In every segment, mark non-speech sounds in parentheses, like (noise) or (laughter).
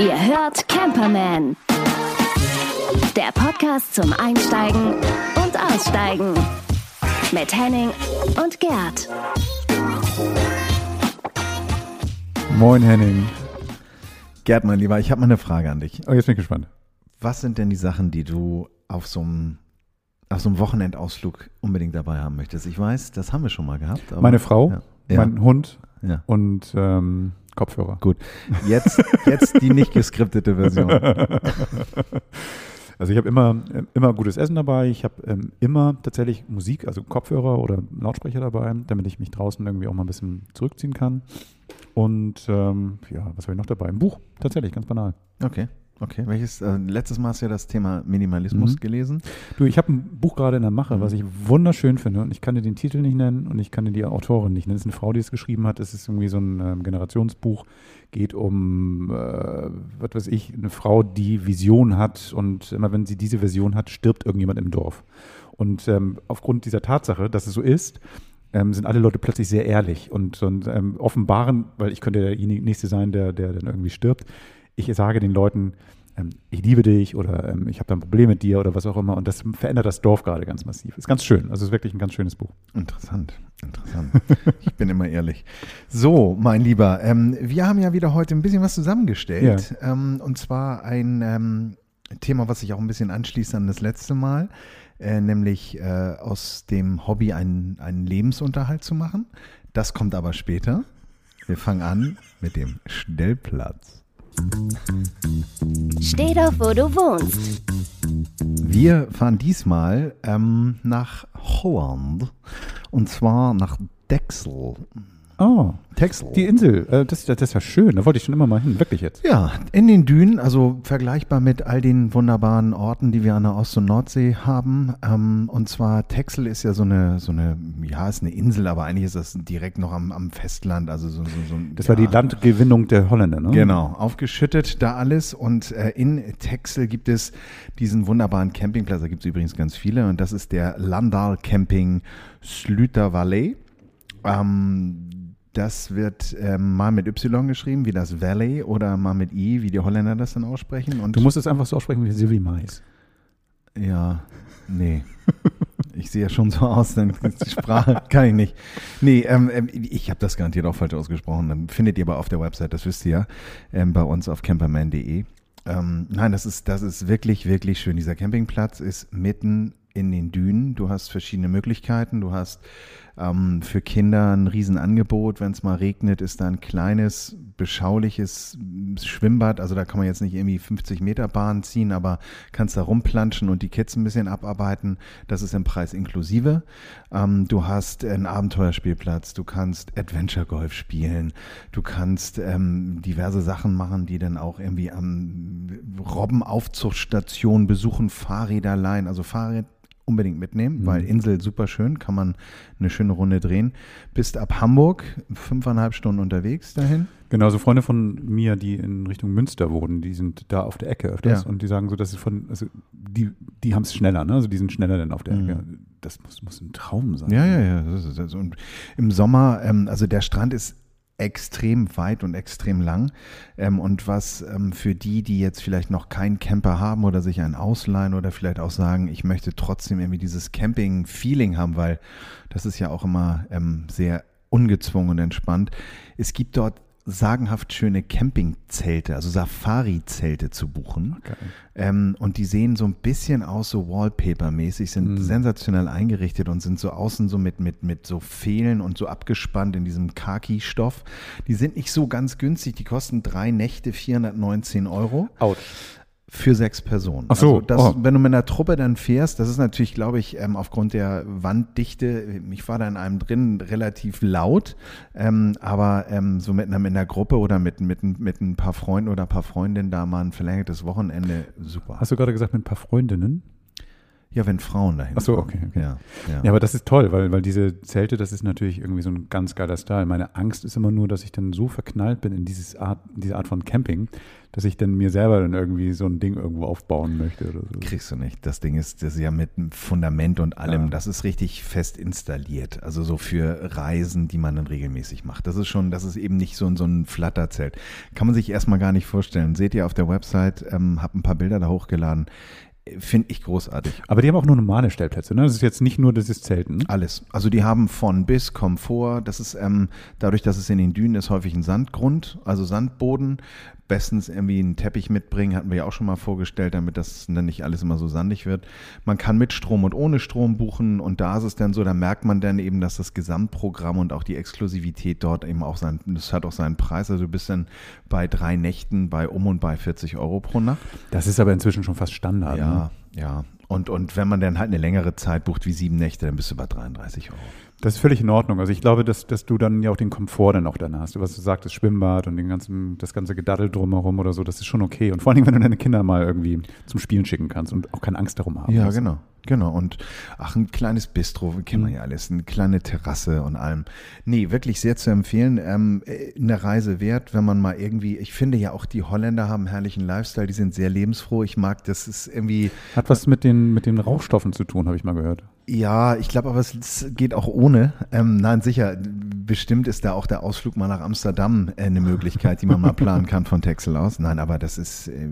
Ihr hört Camperman. Der Podcast zum Einsteigen und Aussteigen. Mit Henning und Gerd. Moin Henning. Gerd, mein Lieber, ich habe mal eine Frage an dich. Oh, jetzt bin ich gespannt. Was sind denn die Sachen, die du auf so einem auf so einem Wochenendausflug unbedingt dabei haben möchtest? Ich weiß, das haben wir schon mal gehabt. aber- Meine Frau, Ja. Ja. mein Hund Ja. und ähm, Kopfhörer. Gut. Jetzt, jetzt die nicht geskriptete Version. (laughs) Also ich habe immer, äh, immer gutes Essen dabei. Ich habe ähm, immer tatsächlich Musik, also Kopfhörer oder Lautsprecher dabei, damit ich mich draußen irgendwie auch mal ein bisschen zurückziehen kann. Und ähm, ja, was habe ich noch dabei? Ein Buch, tatsächlich, ganz banal. Okay. Okay. Welches, äh, letztes Mal hast du ja das Thema Minimalismus Mhm. gelesen. Du, ich habe ein Buch gerade in der Mache, was ich wunderschön finde. Und ich kann dir den Titel nicht nennen und ich kann dir die Autorin nicht nennen. Es ist eine Frau, die es geschrieben hat. Es ist irgendwie so ein ähm, Generationsbuch. Geht um, äh, was weiß ich, eine Frau, die Vision hat. Und immer wenn sie diese Vision hat, stirbt irgendjemand im Dorf. Und ähm, aufgrund dieser Tatsache, dass es so ist, ähm, sind alle Leute plötzlich sehr ehrlich und, und ähm, offenbaren, weil ich könnte der Nächste sein, der, der dann irgendwie stirbt. Ich sage den Leuten, ähm, ich liebe dich oder ähm, ich habe da ein Problem mit dir oder was auch immer. Und das verändert das Dorf gerade ganz massiv. Ist ganz schön. Also ist wirklich ein ganz schönes Buch. Interessant, interessant. (laughs) ich bin immer ehrlich. So, mein Lieber, ähm, wir haben ja wieder heute ein bisschen was zusammengestellt. Ähm, und zwar ein ähm, Thema, was sich auch ein bisschen anschließt an das letzte Mal, äh, nämlich äh, aus dem Hobby einen, einen Lebensunterhalt zu machen. Das kommt aber später. Wir fangen an mit dem Stellplatz. Steh doch, wo du wohnst. Wir fahren diesmal ähm, nach Holland und zwar nach Dexel. Oh, Texel. die Insel. Äh, das, das ist ja schön. Da wollte ich schon immer mal hin. Wirklich jetzt. Ja, in den Dünen, also vergleichbar mit all den wunderbaren Orten, die wir an der Ost- und Nordsee haben. Ähm, und zwar Texel ist ja so eine, so eine, ja, ist eine Insel, aber eigentlich ist das direkt noch am, am Festland. Also so, so, so Das war ja, die Landgewinnung der Holländer, ne? Genau, aufgeschüttet da alles. Und äh, in Texel gibt es diesen wunderbaren Campingplatz, da gibt es übrigens ganz viele. Und das ist der Landal Camping Slüter Valley. Ähm, das wird ähm, mal mit Y geschrieben, wie das Valley, oder mal mit I, wie die Holländer das dann aussprechen. Und Du musst es einfach so aussprechen wie Sylvie Mais. ja, nee. Ich sehe ja schon so aus, dann die Sprache (laughs) kann ich nicht. Nee, ähm, ähm, ich habe das garantiert auch falsch ausgesprochen. Dann findet ihr aber auf der Website, das wisst ihr ja, ähm, bei uns auf camperman.de. Ähm, nein, das ist, das ist wirklich, wirklich schön. Dieser Campingplatz ist mitten in den Dünen. Du hast verschiedene Möglichkeiten. Du hast ähm, für Kinder ein Riesenangebot. Wenn es mal regnet, ist da ein kleines, beschauliches Schwimmbad. Also da kann man jetzt nicht irgendwie 50 Meter Bahn ziehen, aber kannst da rumplanschen und die Kids ein bisschen abarbeiten. Das ist im Preis inklusive. Ähm, du hast einen Abenteuerspielplatz. Du kannst Adventure Golf spielen. Du kannst ähm, diverse Sachen machen, die dann auch irgendwie am Robbenaufzuchtstation besuchen, Fahrräder leihen. Also Fahrrad unbedingt mitnehmen, weil Insel super schön, kann man eine schöne Runde drehen. Bist ab Hamburg fünfeinhalb Stunden unterwegs dahin. Genau, so Freunde von mir, die in Richtung Münster wohnen, die sind da auf der Ecke öfters Ja. und die sagen so, dass es von, also die, die haben es schneller, ne? Also die sind schneller dann auf der Mhm. Ecke. Das muss, muss ein Traum sein. Ja, ja, ja. Und im Sommer, ähm, also der Strand ist extrem weit und extrem lang. Ähm, und was ähm, für die, die jetzt vielleicht noch keinen Camper haben oder sich einen ausleihen oder vielleicht auch sagen, ich möchte trotzdem irgendwie dieses Camping-Feeling haben, weil das ist ja auch immer ähm, sehr ungezwungen und entspannt. Es gibt dort sagenhaft schöne Campingzelte, also Safari-Zelte zu buchen. Geil. Ähm, und die sehen so ein bisschen aus, so Wallpaper-mäßig, sind Mhm. sensationell eingerichtet und sind so außen so mit, mit, mit so Fehlen und so abgespannt in diesem Khaki-Stoff. Die sind nicht so ganz günstig, die kosten drei Nächte 419 Euro Autsch. Für sechs Personen. Ach so, Also das, oh. wenn du mit einer Truppe dann fährst, das ist natürlich, glaube ich, ähm, aufgrund der Wanddichte, ich war da in einem drin relativ laut, ähm, aber ähm, so mit einer, mit einer Gruppe oder mit, mit, mit ein paar Freunden oder ein paar Freundinnen da mal ein verlängertes Wochenende, super. Hast du gerade gesagt mit ein paar Freundinnen? Ja, wenn Frauen dahin Ach so, okay, okay. Ja, ja. Ja, aber das ist toll, weil, weil diese Zelte, das ist natürlich irgendwie so ein ganz geiler Style. Meine Angst ist immer nur, dass ich dann so verknallt bin in dieses Art, diese Art von Camping, dass ich dann mir selber dann irgendwie so ein Ding irgendwo aufbauen möchte oder so. Kriegst du nicht. Das Ding ist, das ist ja mit einem Fundament und allem, Ja. das ist richtig fest installiert. Also so für Reisen, die man dann regelmäßig macht. Das ist schon, das ist eben nicht so, ein- so ein Flatterzelt. Kann man sich erstmal gar nicht vorstellen. Seht ihr auf der Website, ähm, hab ein paar Bilder da hochgeladen. Finde ich großartig. Aber die haben auch nur normale Stellplätze, ne? Das ist jetzt nicht nur dieses Zelten. Alles. Also die haben von bis Komfort. Das ist ähm, dadurch, dass es in den Dünen ist, häufig ein Sandgrund, also Sandboden. Bestens irgendwie einen Teppich mitbringen, hatten wir ja auch schon mal vorgestellt, damit das dann nicht alles immer so sandig wird. Man kann mit Strom und ohne Strom buchen und da ist es dann so, da merkt man dann eben, dass das Gesamtprogramm und auch die Exklusivität dort eben auch sein, das hat auch seinen Preis. Also du bist dann bei drei Nächten bei um und bei 40 Euro pro Nacht. Das ist aber inzwischen schon fast Standard. Ne? Ja. Und, und wenn man dann halt eine längere Zeit bucht wie sieben Nächte, dann bist du bei 33 Euro. Das ist völlig in Ordnung. Also ich glaube, dass, dass du dann ja auch den Komfort dann auch dann hast. Was du sagst, das Schwimmbad und den ganzen, das ganze Gedaddel drumherum oder so, das ist schon okay. Und vor allen Dingen, wenn du deine Kinder mal irgendwie zum Spielen schicken kannst und auch keine Angst darum haben. Ja, genau. Genau. Und ach, ein kleines Bistro, kennen Mhm. wir ja alles, eine kleine Terrasse und allem. Nee, wirklich sehr zu empfehlen. Ähm, äh, eine Reise wert, wenn man mal irgendwie, ich finde ja auch die Holländer haben einen herrlichen Lifestyle, die sind sehr lebensfroh. Ich mag, das ist irgendwie, Hat was mit den, mit den Rauchstoffen zu tun, habe ich mal gehört. Ja, ich glaube aber, es geht auch ohne. Ähm, nein, sicher, bestimmt ist da auch der Ausflug mal nach Amsterdam äh, eine Möglichkeit, die man mal planen kann von Texel aus. Nein, aber das ist äh,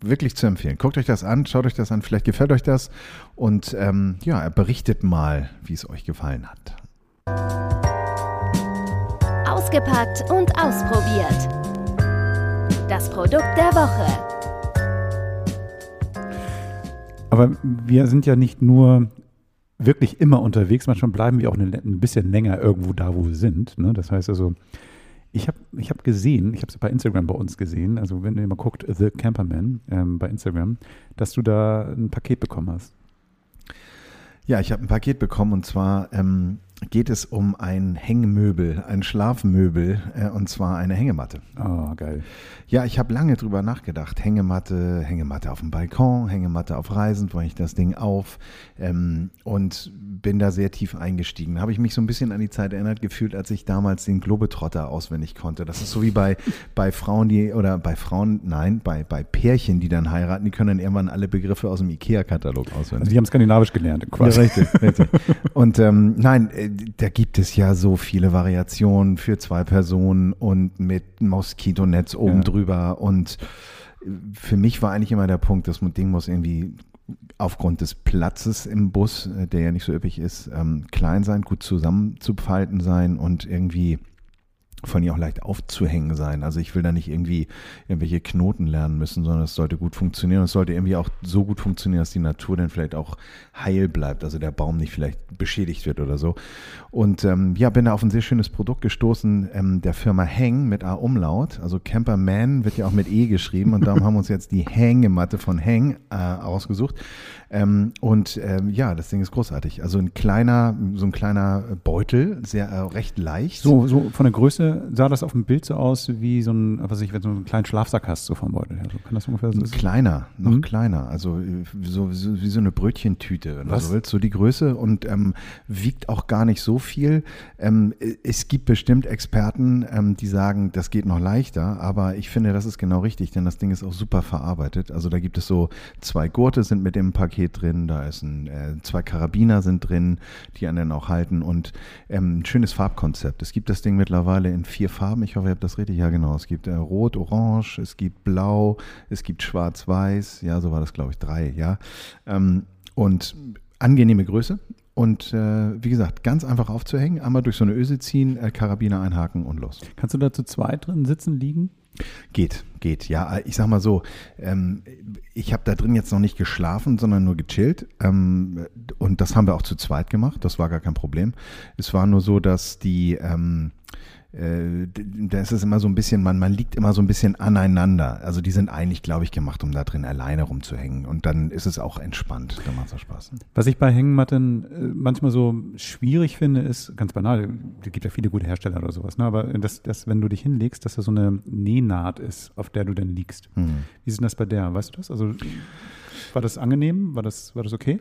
wirklich zu empfehlen. Guckt euch das an, schaut euch das an, vielleicht gefällt euch das und ähm, ja, berichtet mal, wie es euch gefallen hat. Ausgepackt und ausprobiert. Das Produkt der Woche. Aber wir sind ja nicht nur wirklich immer unterwegs, manchmal bleiben wir auch eine, ein bisschen länger irgendwo da, wo wir sind. Ne? Das heißt also, ich habe ich hab gesehen, ich habe es bei Instagram bei uns gesehen, also wenn ihr mal guckt, The Camperman ähm, bei Instagram, dass du da ein Paket bekommen hast. Ja, ich habe ein Paket bekommen und zwar ähm, geht es um ein Hängmöbel, ein Schlafmöbel äh, und zwar eine Hängematte. Oh, geil. Ja, ich habe lange drüber nachgedacht. Hängematte, Hängematte auf dem Balkon, Hängematte auf Reisen, bringe ich das Ding auf ähm, und bin da sehr tief eingestiegen. Habe ich mich so ein bisschen an die Zeit erinnert gefühlt, als ich damals den Globetrotter auswendig konnte. Das ist so wie bei, (laughs) bei Frauen, die, oder bei Frauen, nein, bei, bei Pärchen, die dann heiraten, die können dann irgendwann alle Begriffe aus dem IKEA-Katalog auswendig. Also die haben skandinavisch gelernt, quasi. Ja, richtig, richtig. (laughs) Und ähm, nein, äh, da gibt es ja so viele Variationen für zwei Personen und mit Moskitonetz oben Ja. drüber. Und für mich war eigentlich immer der Punkt, das Ding muss irgendwie aufgrund des Platzes im Bus, äh, der ja nicht so üppig ist, ähm, klein sein, gut zusammenzufalten sein und irgendwie von ihr auch leicht aufzuhängen sein. Also ich will da nicht irgendwie irgendwelche Knoten lernen müssen, sondern es sollte gut funktionieren. Es sollte irgendwie auch so gut funktionieren, dass die Natur dann vielleicht auch heil bleibt, also der Baum nicht vielleicht beschädigt wird oder so. Und ähm, ja, bin da auf ein sehr schönes Produkt gestoßen ähm, der Firma Hang mit A-Umlaut. Also Camperman wird ja auch mit E geschrieben und darum (laughs) haben wir uns jetzt die Hängematte von Hang äh, ausgesucht. Ähm, und ähm, ja, das Ding ist großartig. Also ein kleiner, so ein kleiner Beutel, sehr äh, recht leicht. So, so von der Größe sah das auf dem Bild so aus wie so ein, was ich, wenn du so einen kleinen Schlafsack hast, so vom Beutel her. So kann das ungefähr so sein? Kleiner, noch Mhm. kleiner, also äh, so, so wie so eine Brötchentüte, wenn Was? du so willst, so die Größe und ähm, wiegt auch gar nicht so viel. Ähm, äh, es gibt bestimmt Experten, ähm, die sagen, das geht noch leichter, aber ich finde, das ist genau richtig, denn das Ding ist auch super verarbeitet. Also da gibt es so zwei Gurte sind mit dem Paket drin, da ist ein, äh, zwei Karabiner sind drin, die einen dann auch halten und ähm, ein schönes Farbkonzept. Es gibt das Ding mittlerweile in vier Farben, ich hoffe, ihr habt das richtig, ja genau. Es gibt äh, Rot, Orange, es gibt Blau, es gibt Schwarz-Weiß, ja, so war das, glaube ich, drei, ja. Ähm, und angenehme Größe. Und äh, wie gesagt, ganz einfach aufzuhängen, einmal durch so eine Öse ziehen, äh, Karabiner einhaken und los. Kannst du da zu zweit drin sitzen, liegen? Geht, geht. Ja, ich sag mal so, ähm, ich habe da drin jetzt noch nicht geschlafen, sondern nur gechillt. Ähm, und das haben wir auch zu zweit gemacht. Das war gar kein Problem. Es war nur so, dass die, ähm, äh, da ist es immer so ein bisschen, man, man liegt immer so ein bisschen aneinander. Also die sind eigentlich, glaube ich, gemacht, um da drin alleine rumzuhängen. Und dann ist es auch entspannt. Dann macht es Spaß. Was ich bei Hängematten äh, manchmal so schwierig finde, ist ganz banal. Es gibt ja viele gute Hersteller oder sowas, ne? aber dass, dass, wenn du dich hinlegst, dass da so eine Nähnaht ist, auf der du dann liegst. Hm. Wie ist denn das bei der? Weißt du das? Also, War das angenehm? War das, war das okay?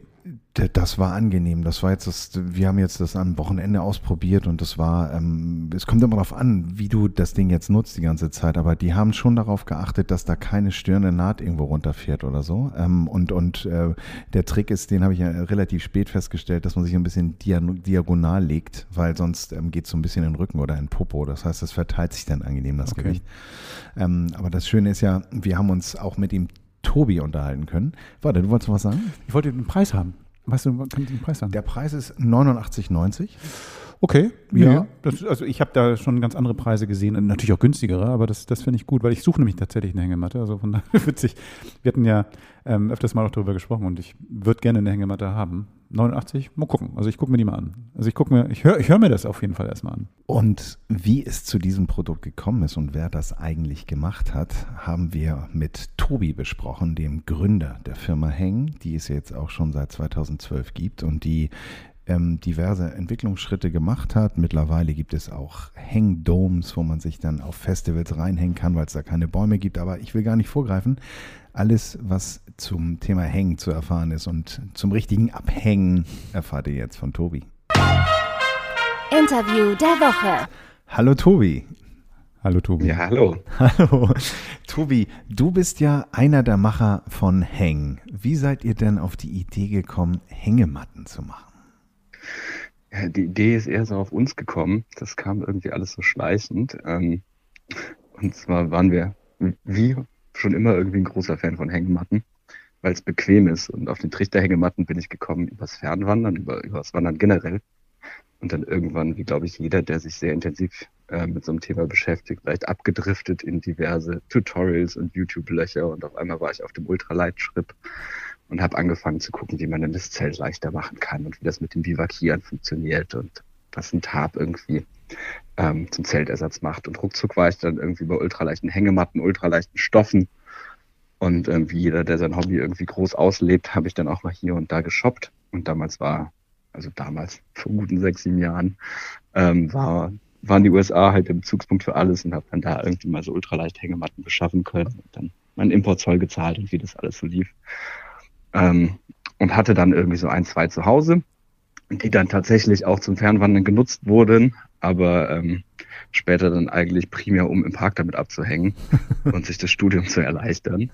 Das war angenehm. Das war jetzt das, wir haben jetzt das am Wochenende ausprobiert und das war, ähm, es kommt immer darauf an, wie du das Ding jetzt nutzt die ganze Zeit, aber die haben schon darauf geachtet, dass da keine störende Naht irgendwo runterfährt oder so. Ähm, und und äh, der Trick ist, den habe ich ja relativ spät festgestellt, dass man sich ein bisschen diagonal legt, weil sonst ähm, geht es so ein bisschen in den Rücken oder in den Popo. Das heißt, es verteilt sich dann angenehm, das okay. Gewicht. Ähm, aber das Schöne ist ja, wir haben uns auch mit dem Tobi unterhalten können. Warte, du wolltest was sagen? Ich wollte den Preis haben. Weißt du, kann ich den Preis haben? Der Preis ist 89,90. Okay, ja. ja. Das, also ich habe da schon ganz andere Preise gesehen, natürlich auch günstigere, aber das, das finde ich gut, weil ich suche nämlich tatsächlich eine Hängematte. Also von (laughs) daher witzig. Wir hatten ja ähm, öfters mal auch darüber gesprochen und ich würde gerne eine Hängematte haben. 89, mal gucken. Also ich gucke mir die mal an. Also ich gucke mir, ich höre ich hör mir das auf jeden Fall erstmal an. Und wie es zu diesem Produkt gekommen ist und wer das eigentlich gemacht hat, haben wir mit Tobi besprochen, dem Gründer der Firma Heng, die es jetzt auch schon seit 2012 gibt und die ähm, diverse Entwicklungsschritte gemacht hat. Mittlerweile gibt es auch Hangdomes, wo man sich dann auf Festivals reinhängen kann, weil es da keine Bäume gibt. Aber ich will gar nicht vorgreifen. Alles, was zum Thema Hängen zu erfahren ist und zum richtigen Abhängen, erfahrt ihr jetzt von Tobi. Interview der Woche. Hallo Tobi. Hallo Tobi. Ja, hallo. (laughs) Hallo. Tobi, du bist ja einer der Macher von Hang. Wie seid ihr denn auf die Idee gekommen, Hängematten zu machen? Die Idee ist eher so auf uns gekommen. Das kam irgendwie alles so schleichend. Ähm, und zwar waren wir, wie schon immer, irgendwie ein großer Fan von Hängematten, weil es bequem ist. Und auf den Trichterhängematten bin ich gekommen übers Fernwandern, über, übers Wandern generell. Und dann irgendwann, wie glaube ich jeder, der sich sehr intensiv äh, mit so einem Thema beschäftigt, vielleicht abgedriftet in diverse Tutorials und YouTube-Löcher. Und auf einmal war ich auf dem Ultraleitschritt und habe angefangen zu gucken, wie man denn das Zelt leichter machen kann und wie das mit dem Bivakieren funktioniert und was ein Tarp irgendwie ähm, zum Zeltersatz macht. Und ruckzuck war ich dann irgendwie bei ultraleichten Hängematten, ultraleichten Stoffen. Und ähm, wie jeder, der sein Hobby irgendwie groß auslebt, habe ich dann auch mal hier und da geshoppt. Und damals war, also damals, vor guten sechs, sieben Jahren, ähm, war, waren die USA halt der Bezugspunkt für alles und habe dann da irgendwie mal so ultraleicht Hängematten beschaffen können und dann meinen Importzoll gezahlt und wie das alles so lief. Ähm, und hatte dann irgendwie so ein, zwei zu Hause, die dann tatsächlich auch zum Fernwandern genutzt wurden, aber ähm, später dann eigentlich primär, um im Park damit abzuhängen (laughs) und sich das Studium zu erleichtern,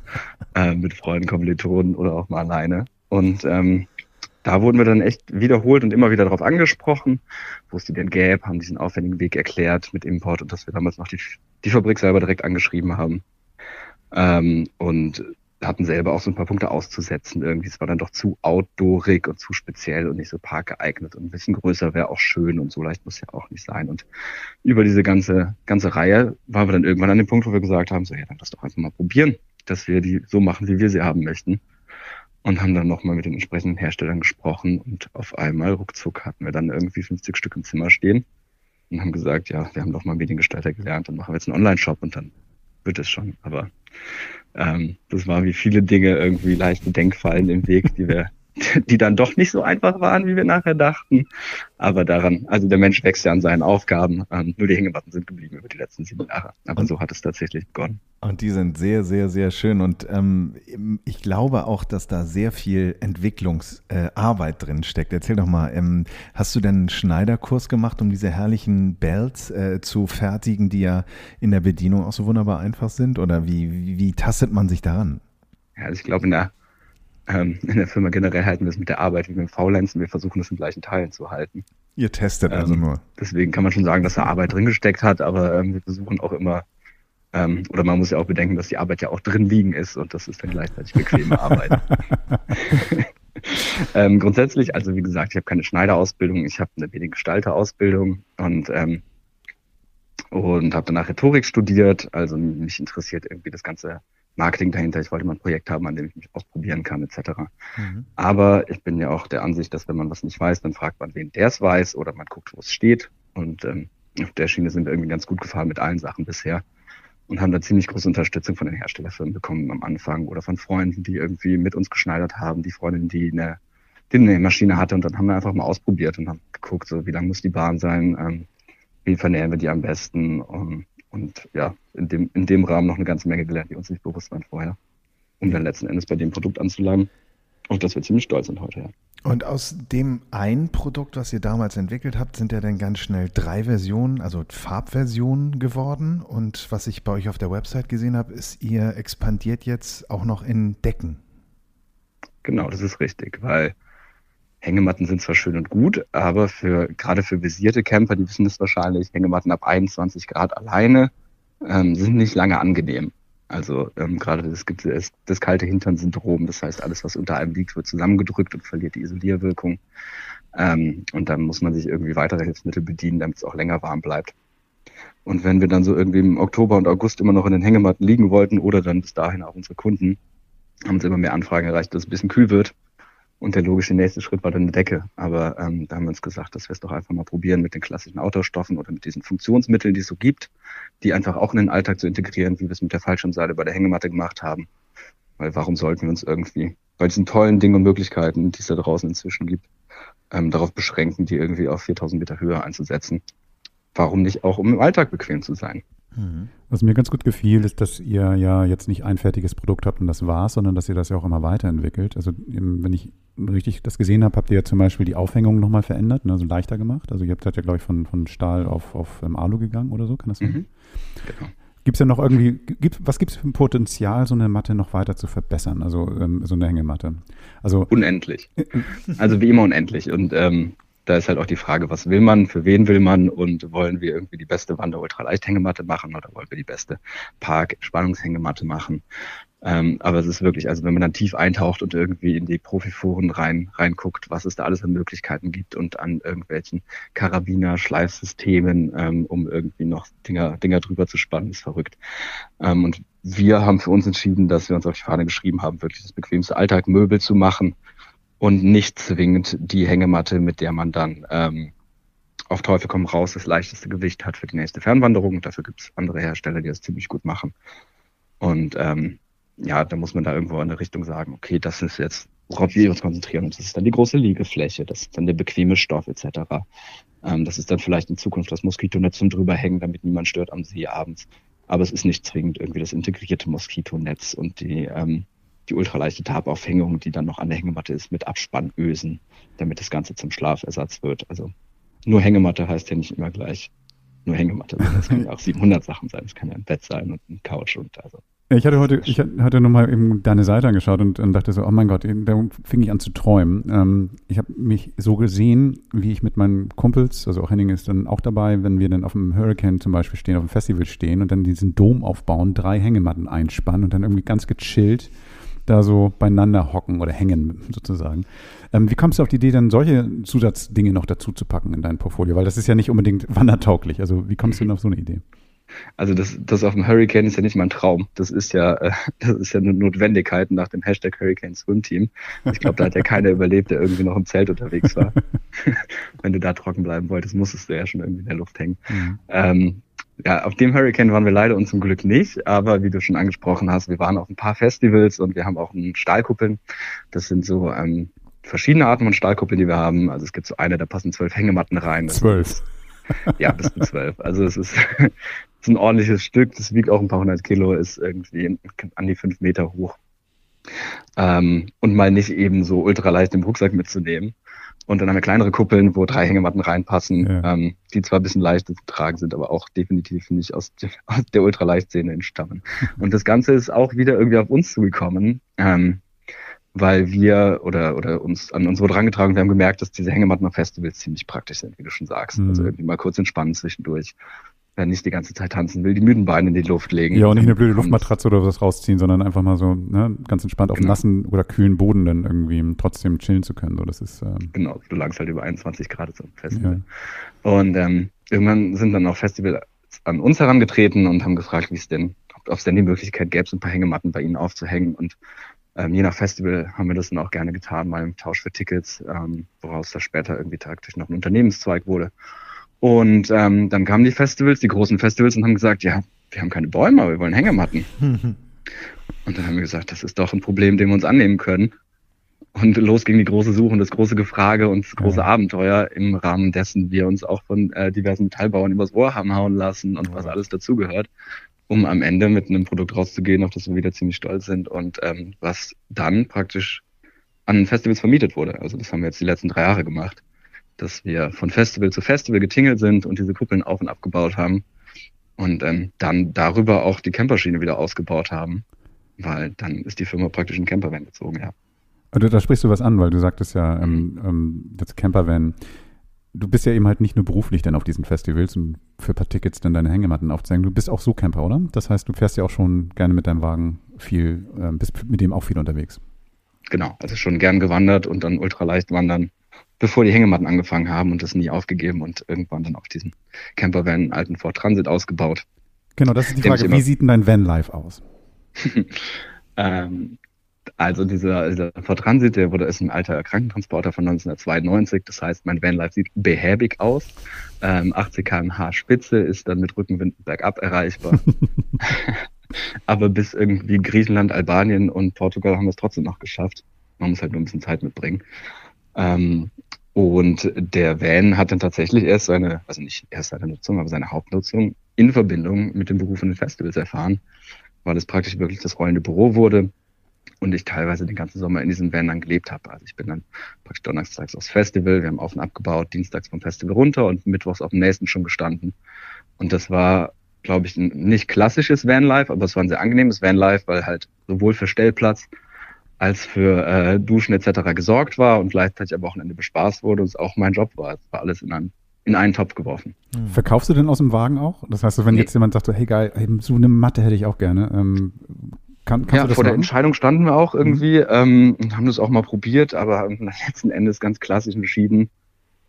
äh, mit Freunden, Kommilitonen oder auch mal alleine. Und ähm, da wurden wir dann echt wiederholt und immer wieder darauf angesprochen, wo es die denn gäbe, haben diesen aufwendigen Weg erklärt mit Import und dass wir damals noch die, die Fabrik selber direkt angeschrieben haben. Ähm, und hatten selber auch so ein paar Punkte auszusetzen. Irgendwie, es war dann doch zu outdoorig und zu speziell und nicht so parkgeeignet. Und ein bisschen größer wäre auch schön und so leicht muss ja auch nicht sein. Und über diese ganze, ganze Reihe waren wir dann irgendwann an dem Punkt, wo wir gesagt haben, so, ja, dann lass doch einfach mal probieren, dass wir die so machen, wie wir sie haben möchten. Und haben dann nochmal mit den entsprechenden Herstellern gesprochen und auf einmal ruckzuck hatten wir dann irgendwie 50 Stück im Zimmer stehen und haben gesagt, ja, wir haben doch mal Mediengestalter gelernt, dann machen wir jetzt einen Online-Shop und dann wird es schon. Aber ähm, das war wie viele Dinge irgendwie leichte Denkfallen im Weg, die wir, die dann doch nicht so einfach waren, wie wir nachher dachten. Aber daran, also der Mensch wächst ja an seinen Aufgaben. Ähm, nur die Hängematten sind geblieben über die letzten sieben Jahre. Aber so hat es tatsächlich begonnen. Und die sind sehr, sehr, sehr schön. Und ähm, ich glaube auch, dass da sehr viel Entwicklungsarbeit äh, drin steckt. Erzähl doch mal, ähm, hast du denn einen Schneiderkurs gemacht, um diese herrlichen Belts äh, zu fertigen, die ja in der Bedienung auch so wunderbar einfach sind? Oder wie, wie, wie tastet man sich daran? Ja, also ich glaube, in der, ähm, in der Firma generell halten wir es mit der Arbeit wie mit dem Faulenzen. Wir versuchen es in gleichen Teilen zu halten. Ihr testet also ähm, nur. Deswegen kann man schon sagen, dass da Arbeit drin gesteckt hat, aber ähm, wir versuchen auch immer ähm, oder man muss ja auch bedenken, dass die Arbeit ja auch drin liegen ist und das ist dann gleichzeitig bequeme Arbeit. (laughs) ähm, grundsätzlich, also wie gesagt, ich habe keine Schneiderausbildung, ich habe eine Mediengestalterausbildung und ähm, und habe danach Rhetorik studiert. Also mich interessiert irgendwie das ganze Marketing dahinter. Ich wollte mal ein Projekt haben, an dem ich mich ausprobieren kann, etc. Mhm. Aber ich bin ja auch der Ansicht, dass wenn man was nicht weiß, dann fragt man, wen der es weiß, oder man guckt, wo es steht. Und ähm, auf der Schiene sind wir irgendwie ganz gut gefahren mit allen Sachen bisher und haben da ziemlich große Unterstützung von den Herstellerfirmen bekommen am Anfang oder von Freunden, die irgendwie mit uns geschneidert haben, die Freundin, die eine, die eine Maschine hatte und dann haben wir einfach mal ausprobiert und haben geguckt, so wie lang muss die Bahn sein, ähm, wie vernähen wir die am besten und, und ja, in dem, in dem Rahmen noch eine ganze Menge gelernt, die uns nicht bewusst waren vorher, um dann letzten Endes bei dem Produkt anzulangen. auf das wir ziemlich stolz sind heute. Ja. Und aus dem ein Produkt, was ihr damals entwickelt habt, sind ja dann ganz schnell drei Versionen, also Farbversionen geworden. Und was ich bei euch auf der Website gesehen habe, ist, ihr expandiert jetzt auch noch in Decken. Genau, das ist richtig, weil Hängematten sind zwar schön und gut, aber für gerade für visierte Camper, die wissen das wahrscheinlich, Hängematten ab 21 Grad alleine ähm, sind nicht lange angenehm. Also ähm, gerade das gibt es das kalte Hintern-Syndrom, das heißt, alles, was unter einem liegt, wird zusammengedrückt und verliert die Isolierwirkung. Ähm, und dann muss man sich irgendwie weitere Hilfsmittel bedienen, damit es auch länger warm bleibt. Und wenn wir dann so irgendwie im Oktober und August immer noch in den Hängematten liegen wollten oder dann bis dahin auch unsere Kunden, haben uns immer mehr Anfragen erreicht, dass es ein bisschen kühl wird. Und der logische nächste Schritt war dann eine Decke. Aber ähm, da haben wir uns gesagt, dass wir es doch einfach mal probieren mit den klassischen Outdoor-Stoffen oder mit diesen Funktionsmitteln, die es so gibt, die einfach auch in den Alltag zu integrieren, wie wir es mit der Fallschirmseile bei der Hängematte gemacht haben. Weil warum sollten wir uns irgendwie bei diesen tollen Dingen und Möglichkeiten, die es da draußen inzwischen gibt, ähm, darauf beschränken, die irgendwie auf 4000 Meter Höhe einzusetzen? Warum nicht auch, um im Alltag bequem zu sein? Mhm. Was mir ganz gut gefiel, ist, dass ihr ja jetzt nicht ein fertiges Produkt habt und das war's, sondern dass ihr das ja auch immer weiterentwickelt. Also wenn ich richtig das gesehen habe, habt ihr ja zum Beispiel die Aufhängung nochmal verändert, also leichter gemacht. Also ihr habt ja, glaube ich, von, von Stahl auf, auf um, Alu gegangen oder so, kann das sein? Mhm. Genau. Gibt es ja noch irgendwie, gibt, was gibt es für ein Potenzial, so eine Matte noch weiter zu verbessern, also ähm, so eine Hängematte? Also unendlich. also wie immer unendlich. Und ähm, da ist halt auch die Frage, was will man, für wen will man und wollen wir irgendwie die beste Wander-Ultraleicht-Hängematte machen oder wollen wir die beste Park-Spannungshängematte machen? Ähm, aber es ist wirklich, also wenn man dann tief eintaucht und irgendwie in die Profiforen rein reinguckt, was es da alles an Möglichkeiten gibt und an irgendwelchen Karabiner, Schleifsystemen, ähm, um irgendwie noch Dinger, Dinger drüber zu spannen, ist verrückt. Ähm, und wir haben für uns entschieden, dass wir uns auf die Fahne geschrieben haben, wirklich das bequemste Alltagmöbel zu machen und nicht zwingend die Hängematte, mit der man dann ähm, auf Teufel komm raus das leichteste Gewicht hat für die nächste Fernwanderung. dafür gibt es andere Hersteller, die das ziemlich gut machen. Und ähm, ja, da muss man da irgendwo in der Richtung sagen, okay, das ist jetzt, worauf wir uns konzentrieren. Und das ist dann die große Liegefläche, das ist dann der bequeme Stoff etc. Ähm, das ist dann vielleicht in Zukunft das Moskitonetz zum drüberhängen, damit niemand stört am See abends. Aber es ist nicht zwingend irgendwie das integrierte Moskitonetz und die ähm, die ultraleichte Tabaufhängung, die dann noch an der Hängematte ist, mit Abspannösen, damit das Ganze zum Schlafersatz wird. Also nur Hängematte heißt ja nicht immer gleich nur Hängematte, sondern es kann ja auch 700 Sachen sein. Es kann ja ein Bett sein und ein Couch und also. Ich hatte heute, ich hatte nochmal eben deine Seite angeschaut und, und, dachte so, oh mein Gott, da fing ich an zu träumen. Ähm, ich habe mich so gesehen, wie ich mit meinen Kumpels, also auch Henning ist dann auch dabei, wenn wir dann auf dem Hurricane zum Beispiel stehen, auf dem Festival stehen und dann diesen Dom aufbauen, drei Hängematten einspannen und dann irgendwie ganz gechillt da so beieinander hocken oder hängen sozusagen. Ähm, wie kommst du auf die Idee, dann solche Zusatzdinge noch dazu zu packen in dein Portfolio? Weil das ist ja nicht unbedingt (laughs) wandertauglich. Also wie kommst du denn auf so eine Idee? Also das, das auf dem Hurricane ist ja nicht mein Traum. Das ist ja, äh, das ist ja eine Notwendigkeit nach dem Hashtag Hurricane Swim Team. Ich glaube, da hat ja keiner überlebt, der irgendwie noch im Zelt unterwegs war. (laughs) Wenn du da trocken bleiben wolltest, musstest du ja schon irgendwie in der Luft hängen. Mhm. Ähm, ja, auf dem Hurricane waren wir leider und zum Glück nicht, aber wie du schon angesprochen hast, wir waren auf ein paar Festivals und wir haben auch einen Stahlkuppeln. Das sind so ähm, verschiedene Arten von Stahlkuppeln, die wir haben. Also es gibt so eine, da passen zwölf Hängematten rein. Zwölf. Ja, bis zu zwölf. Also es ist, (laughs) ist ein ordentliches Stück, das wiegt auch ein paar hundert Kilo, ist irgendwie an die fünf Meter hoch. Ähm, und mal nicht eben so ultraleicht im Rucksack mitzunehmen. Und dann haben wir kleinere Kuppeln, wo drei Hängematten reinpassen, ja. ähm, die zwar ein bisschen leichter zu tragen sind, aber auch definitiv nicht aus, (laughs) aus der Ultraleichtszene entstammen. (laughs) Und das Ganze ist auch wieder irgendwie auf uns zugekommen, ähm, weil wir oder, oder uns an uns wurde herangetragen, wir haben gemerkt, dass diese Hängematten auf Festivals ziemlich praktisch sind, wie du schon sagst. Mhm. Also irgendwie mal kurz entspannen zwischendurch wer nicht die ganze Zeit tanzen will, die müden Beine in die Luft legen. Ja, und nicht eine blöde Luftmatratze oder was rausziehen, sondern einfach mal so ne, ganz entspannt auf genau. nassen oder kühlen Boden dann irgendwie trotzdem chillen zu können. So, das ist, ähm genau, du lagst halt über 21 Grad zum Festival. Ja. Und ähm, irgendwann sind dann auch Festivals an uns herangetreten und haben gefragt, wie es denn, ob es denn die Möglichkeit gäbe, so ein paar Hängematten bei ihnen aufzuhängen. Und ähm, je nach Festival haben wir das dann auch gerne getan, mal im Tausch für Tickets, ähm, woraus das später irgendwie taktisch noch ein Unternehmenszweig wurde. Und ähm, dann kamen die Festivals, die großen Festivals, und haben gesagt, ja, wir haben keine Bäume, aber wir wollen Hängematten. (laughs) und dann haben wir gesagt, das ist doch ein Problem, dem wir uns annehmen können. Und los ging die große Suche und das große Gefrage und das große ja. Abenteuer, im Rahmen dessen wir uns auch von äh, diversen Metallbauern übers Ohr haben hauen lassen und ja. was alles dazugehört, um am Ende mit einem Produkt rauszugehen, auf das wir wieder ziemlich stolz sind und ähm, was dann praktisch an Festivals vermietet wurde. Also das haben wir jetzt die letzten drei Jahre gemacht, dass wir von Festival zu Festival getingelt sind und diese Kuppeln auf und abgebaut haben und ähm, dann darüber auch die Camperschiene wieder ausgebaut haben, weil dann ist die Firma praktisch in Campervan gezogen, ja. Also da sprichst du was an, weil du sagtest ja, ähm, ähm, das Campervan, du bist ja eben halt nicht nur beruflich dann auf diesen Festivals und für ein paar Tickets dann deine Hängematten aufzuhängen. Du bist auch so Camper, oder? Das heißt, du fährst ja auch schon gerne mit deinem Wagen viel, ähm, bist mit dem auch viel unterwegs. Genau, also schon gern gewandert und dann ultraleicht wandern, bevor die Hängematten angefangen haben und das nie aufgegeben und irgendwann dann auf diesen Campervan alten Ford Transit ausgebaut. Genau, das ist die Frage. Wie sieht denn dein Van Life aus? (laughs) ähm, also dieser, dieser Ford Transit, der wurde ist ein alter Krankentransporter von 1992. Das heißt, mein Vanlife sieht behäbig aus. Ähm, 80 km/h Spitze ist dann mit Rückenwind bergab erreichbar. (laughs) (laughs) Aber bis irgendwie Griechenland, Albanien und Portugal haben wir es trotzdem noch geschafft. Man muss halt nur ein bisschen Zeit mitbringen. Ähm, und der Van hat dann tatsächlich erst seine, also nicht erst seine Nutzung, aber seine Hauptnutzung in Verbindung mit dem Beruf den Festivals erfahren, weil es praktisch wirklich das rollende Büro wurde und ich teilweise den ganzen Sommer in diesen Van dann gelebt habe. Also ich bin dann praktisch donnerstags aufs Festival, wir haben auf und abgebaut, dienstags vom Festival runter und mittwochs auf dem nächsten schon gestanden. Und das war, glaube ich, ein nicht klassisches Vanlife, aber es war ein sehr angenehmes Vanlife, weil halt sowohl für Stellplatz als für äh, Duschen etc. gesorgt war und gleichzeitig am Wochenende bespaßt wurde und es auch mein Job war. Es war alles in einen, in einen Topf geworfen. Verkaufst du denn aus dem Wagen auch? Das heißt, wenn nee. jetzt jemand sagt, so, hey geil, so eine Matte hätte ich auch gerne, ähm, kann, ja, vor machen? der Entscheidung standen wir auch irgendwie mhm. ähm, und haben das auch mal probiert, aber (laughs) letzten Endes ganz klassisch entschieden,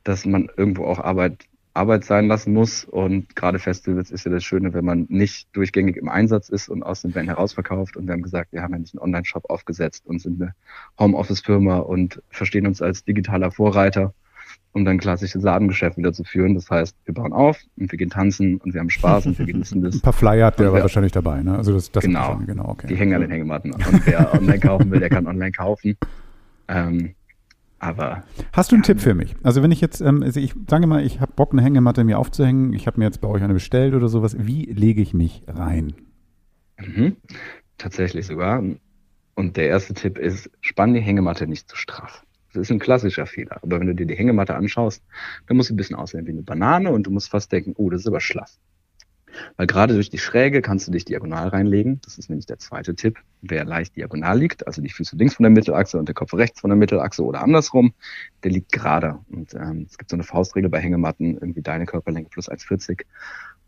dass man irgendwo auch Arbeit Arbeit sein lassen muss. Und gerade Festivals ist ja das Schöne, wenn man nicht durchgängig im Einsatz ist und aus dem Van herausverkauft. Und wir haben gesagt, wir haben ja nicht einen Online-Shop aufgesetzt und sind eine Homeoffice-Firma und verstehen uns als digitaler Vorreiter um dann klassisches Ladengeschäft wieder zu führen. Das heißt, wir bauen auf und wir gehen tanzen und wir haben Spaß und wir genießen das. (laughs) Ein paar Flyer habt ihr aber wahrscheinlich dabei, ne? Also das, das genau, genau okay. die hängen an den Hängematten. Und wer (laughs) online kaufen will, der kann online kaufen. Ähm, aber hast du einen Tipp für mich? Also wenn ich jetzt, ähm, also ich sage mal, ich habe Bock, eine Hängematte mir aufzuhängen. Ich habe mir jetzt bei euch eine bestellt oder sowas. Wie lege ich mich rein? Mhm. Tatsächlich sogar. Und der erste Tipp ist, spann die Hängematte nicht zu straff. Das ist ein klassischer Fehler. Aber wenn du dir die Hängematte anschaust, dann muss sie ein bisschen aussehen wie eine Banane und du musst fast denken, oh, das ist aber schlaff. Weil gerade durch die Schräge kannst du dich diagonal reinlegen. Das ist nämlich der zweite Tipp. Wer leicht diagonal liegt, also die Füße links von der Mittelachse und der Kopf rechts von der Mittelachse oder andersrum, der liegt gerade. Und ähm, es gibt so eine Faustregel bei Hängematten, irgendwie deine Körperlänge plus 1,40.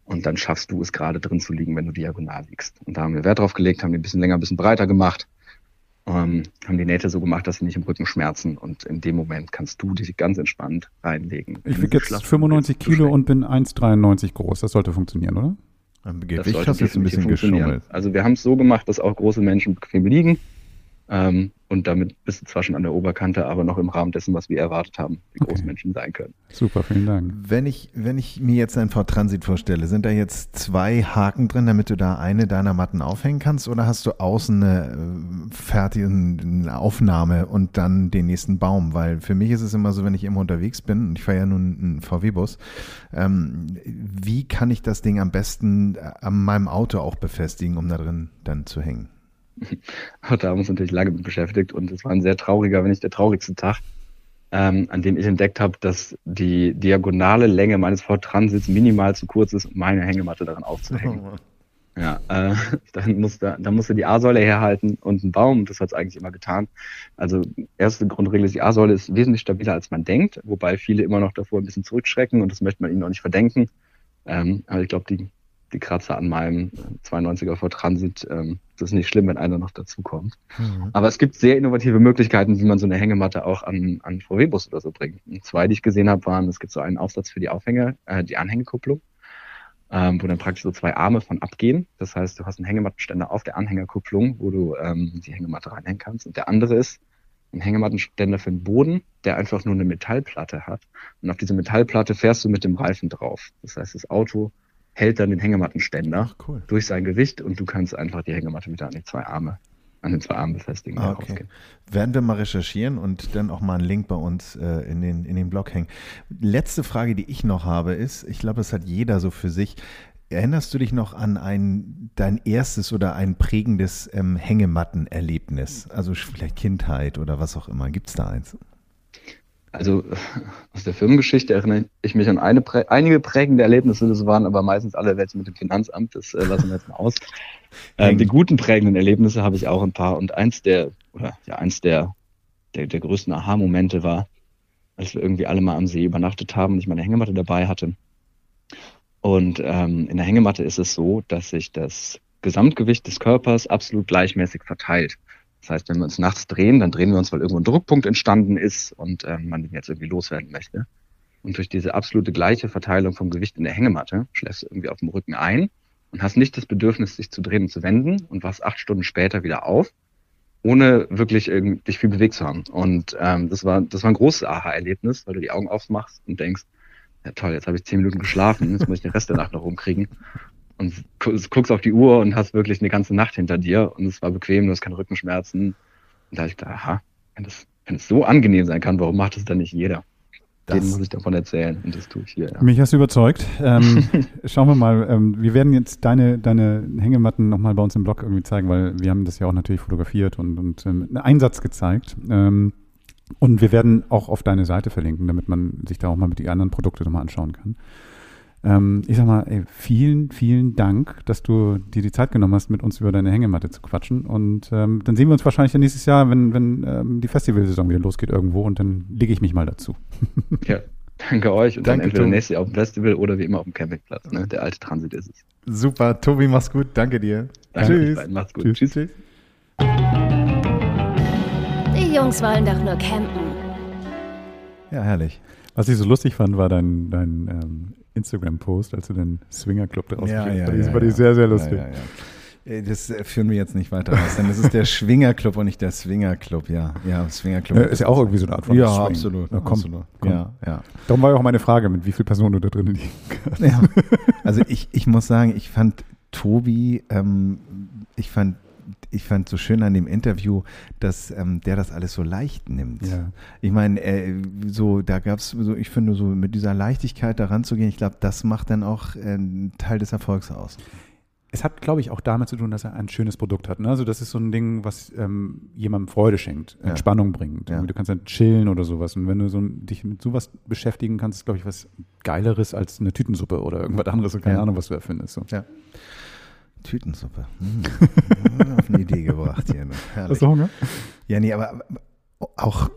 Und dann schaffst du es gerade drin zu liegen, wenn du diagonal liegst. Und da haben wir Wert drauf gelegt, haben die ein bisschen länger, ein bisschen breiter gemacht ähm, haben die Nähte so gemacht, dass sie nicht im Rücken schmerzen und in dem Moment kannst du dich ganz entspannt reinlegen. Ich wiege jetzt 95 Kilo und bin 1,93 groß. Das sollte funktionieren, oder? Gewicht hast du jetzt ein bisschen geschummelt. Also wir haben es so gemacht, dass auch große Menschen bequem liegen. Ähm, und damit bist du zwar schon an der Oberkante, aber noch im Rahmen dessen, was wir erwartet haben, wie okay. groß Menschen sein können. Super, vielen Dank. Wenn ich, wenn ich mir jetzt ein Ford Transit vorstelle, sind da jetzt zwei Haken drin, damit du da eine deiner Matten aufhängen kannst? Oder hast du außen eine äh, fertige Aufnahme und dann den nächsten Baum? Weil für mich ist es immer so, wenn ich immer unterwegs bin, und ich fahre ja nun einen VW-Bus, ähm, wie kann ich das Ding am besten äh, an meinem Auto auch befestigen, um da drin dann zu hängen? (laughs) Auch da haben wir uns natürlich lange mit beschäftigt und es war ein sehr trauriger, wenn nicht der traurigste Tag, ähm, an dem ich entdeckt habe, dass die diagonale Länge meines Ford Transits minimal zu kurz ist, um meine Hängematte daran aufzuhängen. Oh. Ja, äh, (laughs) dann musste, dann musste die A-Säule herhalten und ein Baum, das hat es eigentlich immer getan. Also erste Grundregel ist, die A-Säule ist wesentlich stabiler, als man denkt, wobei viele immer noch davor ein bisschen zurückschrecken und das möchte man ihnen auch nicht verdenken. Ähm, aber ich glaube, die die Kratzer an meinem 92er vor Transit. Ähm, das ist nicht schlimm, wenn einer noch dazukommt. Mhm. Aber es gibt sehr innovative Möglichkeiten, wie man so eine Hängematte auch an, an VW-Bus oder so bringt. Und zwei, die ich gesehen habe, waren, es gibt so einen Aufsatz für die Aufhänge, äh, die Anhängekupplung, ähm, wo dann praktisch so zwei Arme von abgehen. Das heißt, du hast einen Hängemattenständer auf der Anhängerkupplung, wo du ähm, die Hängematte reinhängen kannst. Und der andere ist ein Hängemattenständer für den Boden, der einfach nur eine Metallplatte hat. Und auf diese Metallplatte fährst du mit dem Reifen drauf. Das heißt, das Auto hält dann den Hängemattenständer Ach, cool. durch sein Gewicht und du kannst einfach die Hängematte wieder an die zwei Arme, an den zwei Armen befestigen. Ah, okay. Werden wir mal recherchieren und dann auch mal einen Link bei uns äh, in, den, in den Blog hängen. Letzte Frage, die ich noch habe, ist, ich glaube, das hat jeder so für sich. Erinnerst du dich noch an einen dein erstes oder ein prägendes ähm, Hängematten-Erlebnis? Also vielleicht Kindheit oder was auch immer. Gibt es da eins? Also aus der Firmengeschichte erinnere ich mich an eine, einige prägende Erlebnisse, das waren aber meistens alle welche mit dem Finanzamt, das äh, lassen wir jetzt mal aus. (laughs) Ähm, die guten prägenden Erlebnisse habe ich auch ein paar und eins der, oder ja, eins der, der, der größten Aha-Momente war, als wir irgendwie alle mal am See übernachtet haben und ich meine Hängematte dabei hatte. Und ähm, in der Hängematte ist es so, dass sich das Gesamtgewicht des Körpers absolut gleichmäßig verteilt. Das heißt, wenn wir uns nachts drehen, dann drehen wir uns, weil irgendwo ein Druckpunkt entstanden ist und ähm, man den jetzt irgendwie loswerden möchte. Und durch diese absolute gleiche Verteilung vom Gewicht in der Hängematte schläfst du irgendwie auf dem Rücken ein und hast nicht das Bedürfnis, dich zu drehen und zu wenden und wachst acht Stunden später wieder auf, ohne wirklich irgendwie dich viel bewegt zu haben. Und ähm, das war das war ein großes Aha-Erlebnis, weil du die Augen aufmachst und denkst, ja toll, jetzt habe ich zehn Minuten geschlafen, jetzt muss ich den Rest der Nacht noch rumkriegen und guckst auf die Uhr und hast wirklich eine ganze Nacht hinter dir und es war bequem, du hast keine Rückenschmerzen. Und da habe ich gedacht, aha, wenn das, wenn es so angenehm sein kann, warum macht es dann nicht jeder? Das Den muss ich davon erzählen und das tue ich hier. Ja. Mich hast du überzeugt. Ähm, (laughs) schauen wir mal, ähm, wir werden jetzt deine, deine Hängematten nochmal bei uns im Blog irgendwie zeigen, weil wir haben das ja auch natürlich fotografiert und, und ähm, einen Einsatz gezeigt. Ähm, und wir werden auch auf deine Seite verlinken, damit man sich da auch mal mit die anderen Produkte nochmal anschauen kann. Ähm, ich sag mal, ey, vielen, vielen Dank, dass du dir die Zeit genommen hast, mit uns über deine Hängematte zu quatschen. Und ähm, dann sehen wir uns wahrscheinlich nächstes Jahr, wenn, wenn ähm, die Festivalsaison wieder losgeht irgendwo und dann lege ich mich mal dazu. (laughs) ja, danke euch und danke, dann entweder nächstes Jahr auf dem Festival oder wie immer auf dem Campingplatz. Ne? Der alte Transit ist es. Super, Tobi, mach's gut. Danke dir. Danke Tschüss. Macht's gut. Tschüss. Tschüss. Die Jungs wollen doch nur campen. Ja, herrlich. Was ich so lustig fand, war dein, dein ähm, Instagram-Post, als du den Swinger-Club daraus ja, ja, hast. Das ja, war ja. sehr, sehr lustig. Das äh, führen wir jetzt nicht weiter aus, denn das ist der (laughs) Schwinger-Club und nicht der Swinger-Club, ja. Ja, Swinger-Club. Äh, ist ja auch irgendwie so eine Art von Ja, Swing. absolut. Na, komm, absolut. Komm. Ja, ja. Darum war ja auch meine Frage, mit wie vielen Personen du da drin liegen kannst. Ja. Also ich, ich muss sagen, ich fand Tobi, ähm, ich fand ich fand so schön an dem Interview, dass ähm, der das alles so leicht nimmt. Ja. Ich meine, äh, so da gab es so, ich finde so mit dieser Leichtigkeit daran zu gehen, ich glaube, das macht dann auch äh, einen Teil des Erfolgs aus. Es hat, glaube ich, auch damit zu tun, dass er ein schönes Produkt hat. Ne? Also das ist so ein Ding, was ähm, jemandem Freude schenkt, ja. Entspannung bringt. Ja. Du kannst dann chillen oder sowas. Und wenn du so, dich mit sowas beschäftigen kannst, ist, glaube ich, was Geileres als eine Tütensuppe oder irgendwas anderes. Keine ja. Ahnung, was du erfindest. So. Ja. Tütensuppe. Hm. Auf eine Idee gebracht hier. Ne? Hast du Hunger? Ja, nee, aber auch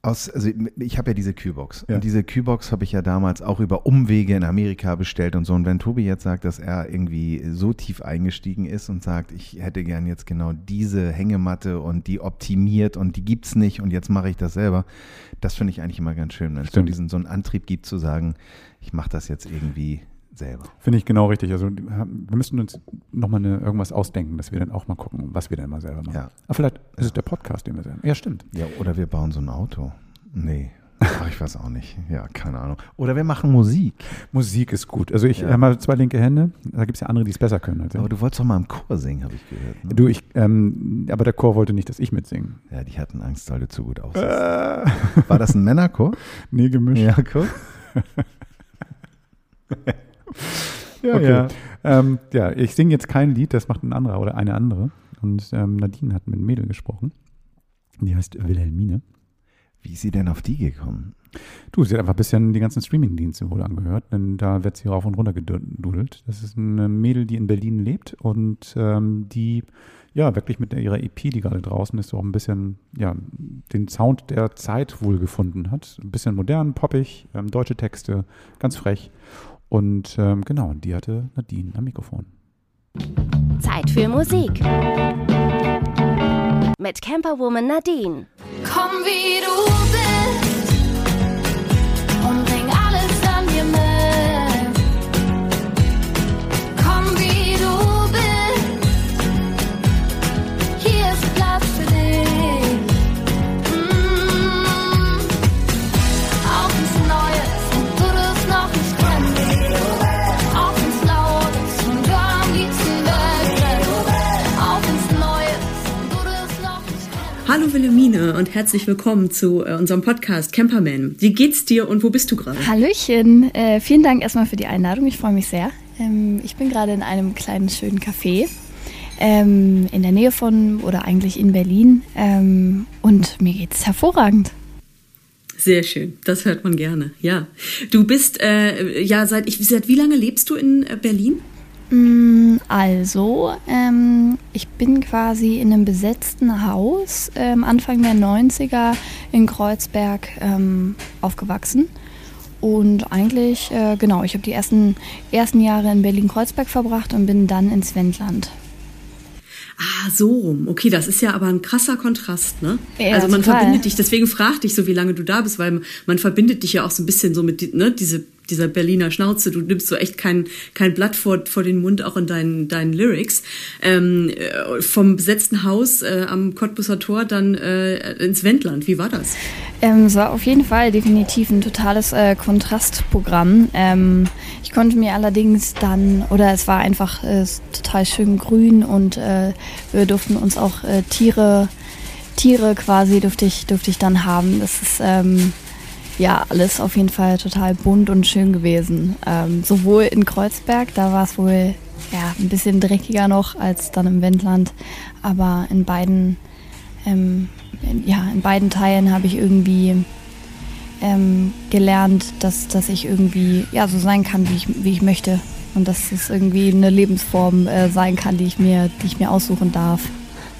aus, also ich habe ja diese Kühlbox. Ja. Und diese Kühlbox habe ich ja damals auch über Umwege in Amerika bestellt und so. Und wenn Tobi jetzt sagt, dass er irgendwie so tief eingestiegen ist und sagt, ich hätte gern jetzt genau diese Hängematte und die optimiert und die gibt es nicht und jetzt mache ich das selber, das finde ich eigentlich immer ganz schön, wenn es so diesen so einen Antrieb gibt zu sagen, ich mache das jetzt irgendwie selber. Finde ich genau richtig. Also wir müssen uns nochmal irgendwas ausdenken, dass wir dann auch mal gucken, was wir denn mal selber machen. Ja. Aber vielleicht ist es der Podcast, den wir selber. Ja, stimmt. Ja, oder wir bauen so ein Auto. Nee. Ach, ich weiß auch nicht. Ja, keine Ahnung. Oder wir machen Musik. Musik ist gut. Also ich ja. habe mal zwei linke Hände. Da gibt es ja andere, die es besser können. Als aber du wolltest doch mal im Chor singen, habe ich gehört. Ne? Du, ich, ähm, aber der Chor wollte nicht, dass ich mitsingen. Ja, die hatten Angst, weil du zu gut aussiehst. Äh. War das ein Männerchor? (laughs) Nee, gemischt. Ja, guck. (laughs) (laughs) ja, okay. ja. Ähm, ja, ich singe jetzt kein Lied, das macht ein anderer oder eine andere. Und ähm, Nadine hat mit einem Mädel gesprochen. Die heißt Wilhelmine. Wie ist sie denn auf die gekommen? Du, sie hat einfach ein bisschen die ganzen Streaming-Dienste wohl angehört, denn da wird sie rauf und runter gedudelt. Das ist eine Mädel, die in Berlin lebt und ähm, die ja wirklich mit ihrer EP, die gerade draußen ist, so auch ein bisschen ja, den Sound der Zeit wohl gefunden hat. Ein bisschen modern, poppig, ähm, deutsche Texte, ganz frech. Und ähm, genau, die hatte Nadine am Mikrofon. Zeit für Musik. Mit Camperwoman Nadine. Komm wie du bist Hallo Wilhelmine und herzlich willkommen zu äh, unserem Podcast Camperman. Wie geht's dir und wo bist du gerade? Hallöchen, äh, vielen Dank erstmal für die Einladung. Ich freue mich sehr. Ähm, ich bin gerade in einem kleinen schönen Café ähm, in der Nähe von oder eigentlich in Berlin ähm, und mir geht's hervorragend. Sehr schön, das hört man gerne. Ja, du bist äh, ja seit ich seit wie lange lebst du in äh, Berlin? Mm, Also, ähm, ich bin quasi in einem besetzten Haus ähm, Anfang der 90er in Kreuzberg ähm, aufgewachsen. Und eigentlich, äh, genau, ich habe die ersten, ersten Jahre in Berlin-Kreuzberg verbracht und bin dann ins Wendland. Ah, so rum. Okay, das ist ja aber ein krasser Kontrast, ne? Ja, also man total. verbindet dich, deswegen fragte ich so, wie lange du da bist, weil man verbindet dich ja auch so ein bisschen so mit, ne, diese, dieser Berliner Schnauze. Du nimmst so echt kein, kein Blatt vor, vor den Mund, auch in deinen, deinen Lyrics. Ähm, äh, vom besetzten Haus äh, am Cottbusser Tor dann äh, ins Wendland. Wie war das? Ähm, es war auf jeden Fall definitiv ein totales äh, Kontrastprogramm. Ähm, ich konnte mir allerdings dann, oder es war einfach äh, total schön grün und äh, wir durften uns auch Tiere, Tiere quasi durfte ich, durfte ich dann haben. Das ist ähm, ja alles auf jeden Fall total bunt und schön gewesen. Ähm, sowohl in Kreuzberg, da war es wohl ja, ein bisschen dreckiger noch als dann im Wendland, aber in beiden ähm, in, ja, in beiden Teilen habe ich irgendwie ähm, gelernt, dass, dass ich irgendwie ja, so sein kann, wie ich, wie ich möchte. Und dass es irgendwie eine Lebensform äh, sein kann, die ich mir, die ich mir aussuchen darf,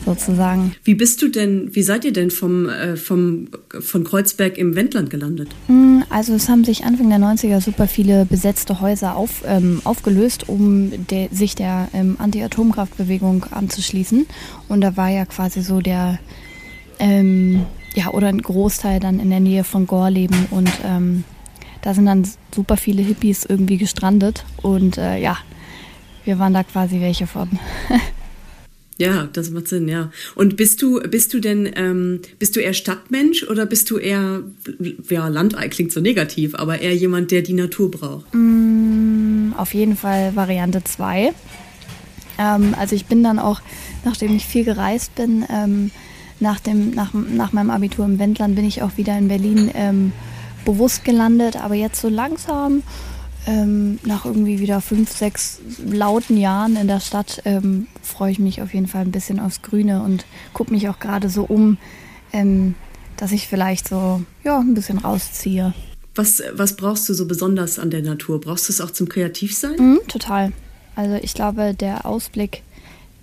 sozusagen. Wie bist du denn, wie seid ihr denn vom, äh, vom, von Kreuzberg im Wendland gelandet? Mm, Also es haben sich Anfang der 90er super viele besetzte Häuser auf, ähm, aufgelöst, um der, sich der ähm, Anti-Atomkraftbewegung anzuschließen. Und da war ja quasi so der, ähm, ja, oder ein Großteil dann in der Nähe von Gorleben und ähm, da sind dann super viele Hippies irgendwie gestrandet und äh, ja, wir waren da quasi welche von. (laughs) Ja, das macht Sinn, ja. Und bist du, bist du denn, ähm, bist du eher Stadtmensch oder bist du eher, ja, Landei klingt so negativ, aber eher jemand, der die Natur braucht? Mm, Auf jeden Fall Variante 2. Ähm, also ich bin dann auch, nachdem ich viel gereist bin, ähm, nach, dem, nach, nach meinem Abitur im Wendland bin ich auch wieder in Berlin ähm, bewusst gelandet. Aber jetzt so langsam, ähm, nach irgendwie wieder fünf, sechs lauten Jahren in der Stadt, ähm, freue ich mich auf jeden Fall ein bisschen aufs Grüne und gucke mich auch gerade so um, ähm, dass ich vielleicht so ja, ein bisschen rausziehe. Was, was brauchst du so besonders an der Natur? Brauchst du es auch zum Kreativsein? Mhm, total. Also ich glaube, der Ausblick,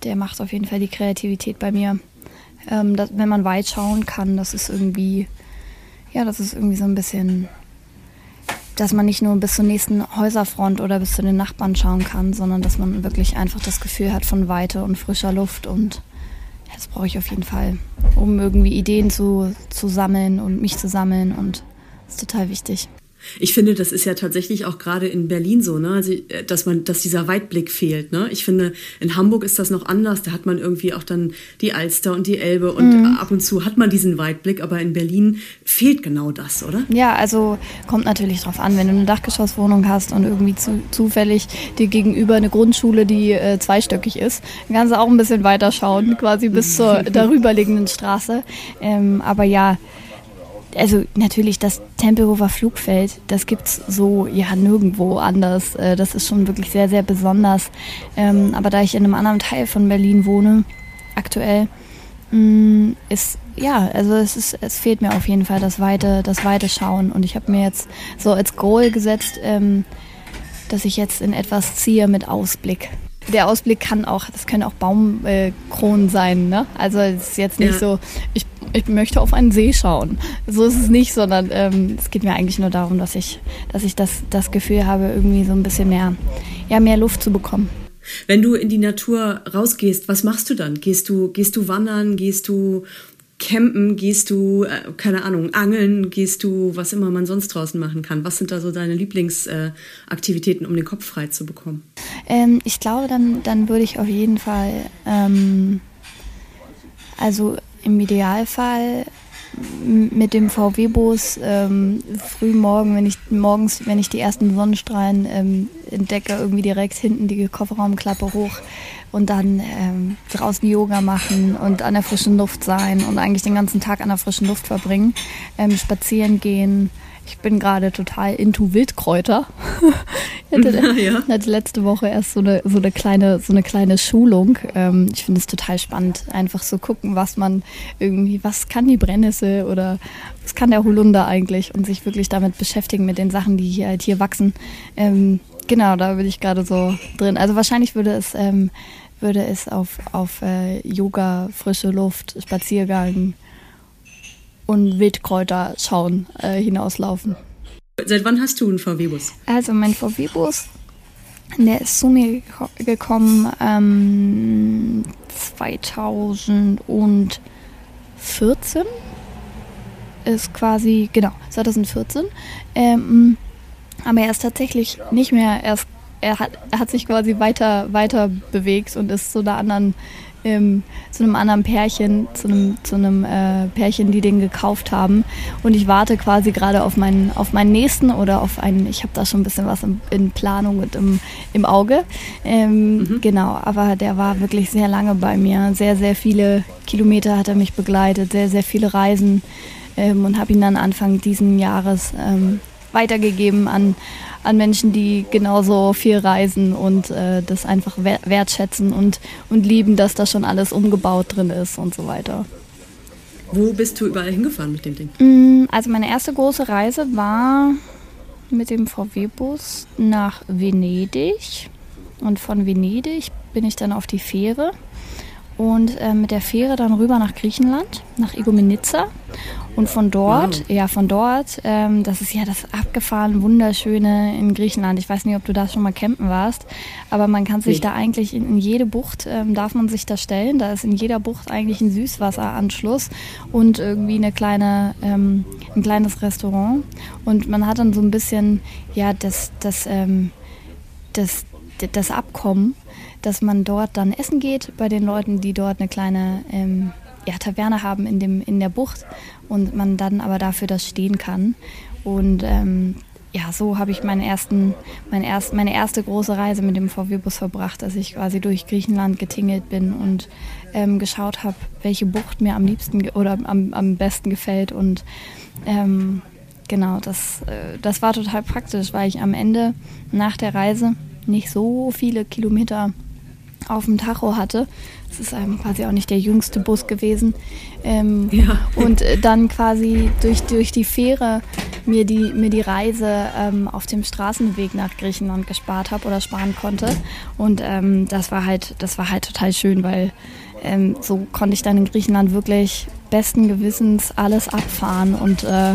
der macht auf jeden Fall die Kreativität bei mir. Ähm, dass, wenn man weit schauen kann, das ist irgendwie, ja, das ist irgendwie so ein bisschen, dass man nicht nur bis zur nächsten Häuserfront oder bis zu den Nachbarn schauen kann, sondern dass man wirklich einfach das Gefühl hat von Weite und frischer Luft und das brauche ich auf jeden Fall, um irgendwie Ideen zu, zu sammeln und mich zu sammeln und das ist total wichtig. Ich finde, das ist ja tatsächlich auch gerade in Berlin so, ne? Also, äh, dass man, dass dieser Weitblick fehlt, ne? Ich finde, in Hamburg ist das noch anders. Da hat man irgendwie auch dann die Alster und die Elbe und ab und zu hat man diesen Weitblick, aber in Berlin fehlt genau das, oder? Ja, also kommt natürlich drauf an, wenn du eine Dachgeschosswohnung hast und irgendwie zu, zufällig dir gegenüber eine Grundschule, die äh, zweistöckig ist, dann kannst du auch ein bisschen weiter schauen, quasi bis zur (laughs) darüberliegenden Straße. Ähm, aber ja, also natürlich das Tempelhofer Flugfeld, das gibt's so ja nirgendwo anders. Äh, das ist schon wirklich sehr, sehr besonders. Ähm, aber da ich in einem anderen Teil von Berlin wohne, aktuell, mh, ist ja, also es ist, es fehlt mir auf jeden Fall das weite, das weite Schauen. Und ich habe mir jetzt so als Goal gesetzt, ähm, dass ich jetzt in etwas ziehe mit Ausblick. Der Ausblick kann auch, das können auch Baumkronen äh, sein, ne? Also es ist jetzt nicht Ja. so, ich, ich möchte auf einen See schauen. So ist es nicht, sondern ähm, es geht mir eigentlich nur darum, dass ich, dass ich das, das Gefühl habe, irgendwie so ein bisschen mehr, ja, mehr Luft zu bekommen. Wenn du in die Natur rausgehst, was machst du dann? Gehst du, gehst du wandern? Gehst du campen? Gehst du, äh, keine Ahnung, angeln? Gehst du, was immer man sonst draußen machen kann? Was sind da so deine Lieblingsaktivitäten, äh, um den Kopf frei zu bekommen? Ähm, ich glaube, dann, dann würde ich auf jeden Fall, ähm, also im Idealfall mit dem VW-Bus ähm, früh morgen, wenn ich morgens, wenn ich die ersten Sonnenstrahlen ähm, entdecke, irgendwie direkt hinten die Kofferraumklappe hoch und dann ähm, draußen Yoga machen und an der frischen Luft sein und eigentlich den ganzen Tag an der frischen Luft verbringen, ähm, spazieren gehen, ich bin gerade total into Wildkräuter. (laughs) ich hatte, (laughs) Ja. (laughs) hatte letzte Woche erst so eine, so eine, kleine, so eine kleine Schulung. Ähm, ich finde es total spannend, einfach so gucken, was man irgendwie, was kann die Brennnessel oder was kann der Holunder eigentlich und sich wirklich damit beschäftigen mit den Sachen, die hier halt hier wachsen. Ähm, genau, da bin ich gerade so drin. Also wahrscheinlich würde es, ähm, würde es auf, auf äh, Yoga, frische Luft, Spaziergang und Wildkräuter schauen äh, hinauslaufen. Seit wann hast du einen VW-Bus? Also mein VW-Bus, der ist zu mir geko- gekommen ähm, 2014. Ist quasi, genau, 2014. Ähm, aber er ist tatsächlich nicht mehr, erst, er hat, er hat sich quasi weiter, weiter bewegt und ist zu einer anderen, ähm, zu einem anderen Pärchen, zu einem, zu einem äh, Pärchen, die den gekauft haben. Und ich warte quasi gerade auf meinen, auf meinen nächsten oder auf einen, ich habe da schon ein bisschen was in, in Planung und im, im Auge. Ähm, Genau, aber der war wirklich sehr lange bei mir. Sehr, sehr viele Kilometer hat er mich begleitet, sehr, sehr viele Reisen ähm, und habe ihn dann Anfang diesen Jahres ähm, weitergegeben an, an Menschen, die genauso viel reisen und äh, das einfach wer- wertschätzen und, und lieben, dass da schon alles umgebaut drin ist und so weiter. Wo bist du überall hingefahren mit dem Ding? Mm, Also meine erste große Reise war mit dem VW-Bus nach Venedig. Und von Venedig bin ich dann auf die Fähre und äh, mit der Fähre dann rüber nach Griechenland, nach Igoumenitsa. Und von dort, ja, von dort, ähm, das ist ja das abgefahren Wunderschöne in Griechenland. Ich weiß nicht, ob du da schon mal campen warst, aber man kann sich Nee. da eigentlich in, in jede Bucht, ähm, darf man sich da stellen. Da ist in jeder Bucht eigentlich ein Süßwasseranschluss und irgendwie eine kleine, ähm, ein kleines Restaurant. Und man hat dann so ein bisschen, ja, das, das, ähm, das, das Abkommen, dass man dort dann essen geht bei den Leuten, die dort eine kleine ähm, ja, Taverne haben in, dem, in der Bucht und man dann aber dafür das stehen kann. Und ähm, ja, so habe ich meinen ersten, mein erst, meine erste große Reise mit dem VW-Bus verbracht, dass ich quasi durch Griechenland getingelt bin und ähm, geschaut habe, welche Bucht mir am liebsten oder am, am besten gefällt. Und ähm, genau, das, äh, das war total praktisch, weil ich am Ende nach der Reise nicht so viele Kilometer auf dem Tacho hatte. Es ist ähm, quasi auch nicht der jüngste Bus gewesen. Ähm, Ja. Und äh, dann quasi durch, durch die Fähre mir die, mir die Reise ähm, auf dem Straßenweg nach Griechenland gespart habe oder sparen konnte. Und ähm, das war halt, das war halt total schön, weil ähm, so konnte ich dann in Griechenland wirklich besten Gewissens alles abfahren und äh,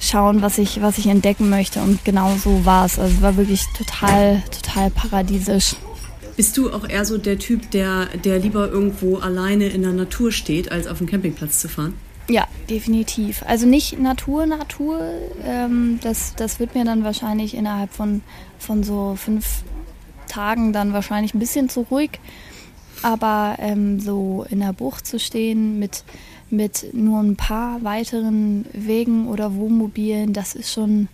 schauen, was ich, was ich entdecken möchte. Und genau so war es. Also es war wirklich total, total paradiesisch. Bist du auch eher so der Typ, der, der lieber irgendwo alleine in der Natur steht, als auf dem Campingplatz zu fahren? Ja, definitiv. Also nicht Natur, Natur. Ähm, das, das wird mir dann wahrscheinlich innerhalb von, von so fünf Tagen dann wahrscheinlich ein bisschen zu ruhig. Aber ähm, so in der Bucht zu stehen mit, mit nur ein paar weiteren Wegen oder Wohnmobilen, das ist schon,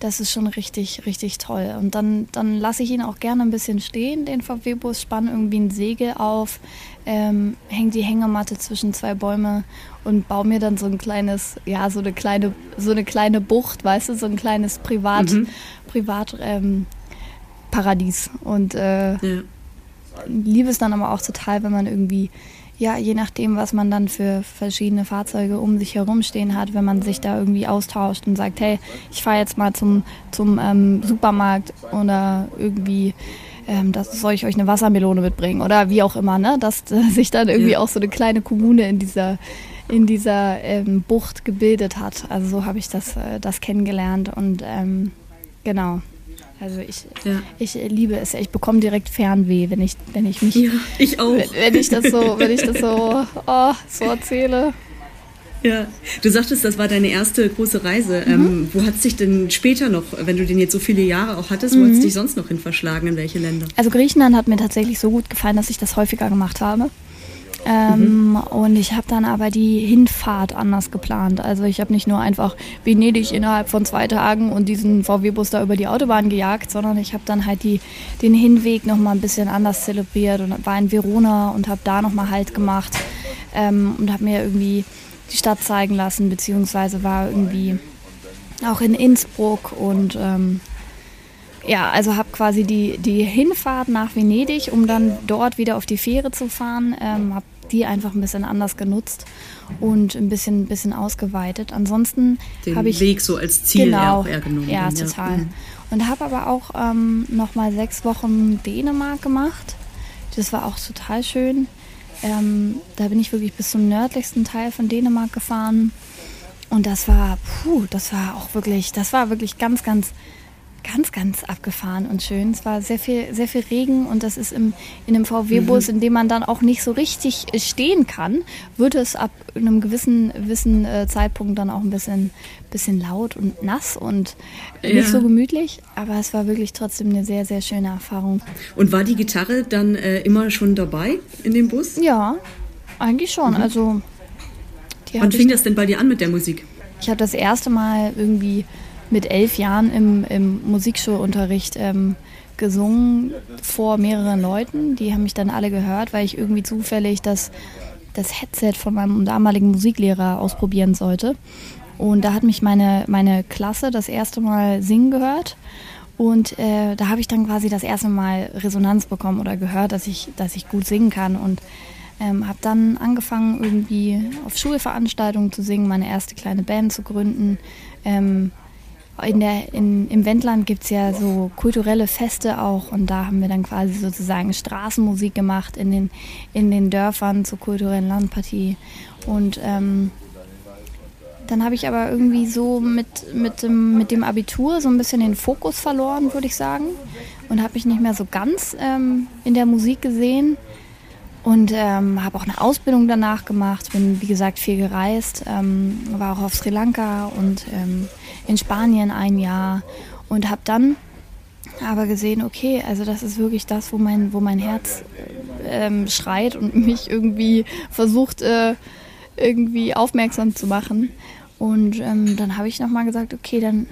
das ist schon richtig, richtig toll. Und dann, dann lasse ich ihn auch gerne ein bisschen stehen, den VW-Bus, spanne irgendwie ein Segel auf, ähm, hänge die Hängematte zwischen zwei Bäume und baue mir dann so ein kleines, ja, so eine kleine, so eine kleine Bucht, weißt du, so ein kleines Privat, Privat ähm, Paradies. Und äh, Ja. liebe es dann aber auch total, wenn man irgendwie, ja, je nachdem, was man dann für verschiedene Fahrzeuge um sich herum stehen hat, wenn man sich da irgendwie austauscht und sagt, hey, ich fahre jetzt mal zum, zum ähm, Supermarkt oder irgendwie, ähm, das soll ich euch eine Wassermelone mitbringen oder wie auch immer, ne? Dass äh, (laughs) sich dann irgendwie Ja. auch so eine kleine Kommune in dieser in dieser ähm, Bucht gebildet hat. Also so habe ich das, äh, das kennengelernt und ähm, genau. Also ich, Ja. ich liebe es. Ich bekomme direkt Fernweh, wenn ich, wenn ich mich, ja, ich auch. wenn, wenn ich das so, wenn ich das so, (laughs) oh, so erzähle. Ja. Du sagtest, das war deine erste große Reise. Ähm, wo hat es dich denn später noch, wenn du den jetzt so viele Jahre auch hattest, wo hat es dich sonst noch hin verschlagen? In welche Länder? Also Griechenland hat mir tatsächlich so gut gefallen, dass ich das häufiger gemacht habe. Ähm, Und ich habe dann aber die Hinfahrt anders geplant. Also ich habe nicht nur einfach Venedig innerhalb von zwei Tagen und diesen VW-Bus da über die Autobahn gejagt, sondern ich habe dann halt die, den Hinweg nochmal ein bisschen anders zelebriert und war in Verona und habe da nochmal Halt gemacht ähm, und habe mir irgendwie die Stadt zeigen lassen, beziehungsweise war irgendwie auch in Innsbruck und ähm, ja, also habe quasi die, die Hinfahrt nach Venedig, um dann dort wieder auf die Fähre zu fahren, ähm, habe die einfach ein bisschen anders genutzt und ein bisschen, bisschen ausgeweitet. Ansonsten habe ich Den Weg so als Ziel genau, auch eher genommen. Ja, dann, total. Mhm. Und habe aber auch ähm, noch mal sechs Wochen Dänemark gemacht. Das war auch total schön. Ähm, da bin ich wirklich bis zum nördlichsten Teil von Dänemark gefahren. Und das war, puh, das war auch wirklich, das war wirklich ganz, ganz, ganz, ganz abgefahren und schön. Es war sehr viel, sehr viel Regen und das ist im, in einem VW-Bus, in dem man dann auch nicht so richtig äh, stehen kann, wird es ab einem gewissen, gewissen äh, Zeitpunkt dann auch ein bisschen, bisschen laut und nass und Ja. nicht so gemütlich. Aber es war wirklich trotzdem eine sehr, sehr schöne Erfahrung. Und war die Gitarre dann äh, immer schon dabei in dem Bus? Ja, eigentlich schon. Also die Wann fing das denn bei dir an mit der Musik? ich habe das erste Mal irgendwie mit elf Jahren im, im Musikschulunterricht ähm, gesungen vor mehreren Leuten. Die haben mich dann alle gehört, weil ich irgendwie zufällig das, das Headset von meinem damaligen Musiklehrer ausprobieren sollte. Und da hat mich meine, meine Klasse das erste Mal singen gehört. Und äh, da habe ich dann quasi das erste Mal Resonanz bekommen oder gehört, dass ich, dass ich gut singen kann. Und ähm, habe dann angefangen, irgendwie auf Schulveranstaltungen zu singen, meine erste kleine Band zu gründen. Ähm, in der, in, Im Wendland gibt es ja so kulturelle Feste auch und da haben wir dann quasi sozusagen Straßenmusik gemacht in den, in den Dörfern zur kulturellen Landpartie. Und ähm, dann habe ich aber irgendwie so mit, mit, dem, mit dem Abitur so ein bisschen den Fokus verloren, würde ich sagen. Und habe mich nicht mehr so ganz ähm, in der Musik gesehen. Und ähm, habe auch eine Ausbildung danach gemacht, bin wie gesagt viel gereist, ähm, war auch auf Sri Lanka und ähm, in Spanien ein Jahr und habe dann aber gesehen, okay, also das ist wirklich das, wo mein, wo mein Herz ähm, schreit und (laughs) mich irgendwie versucht, äh, irgendwie aufmerksam zu machen. Und ähm, dann habe ich nochmal gesagt, okay, dann,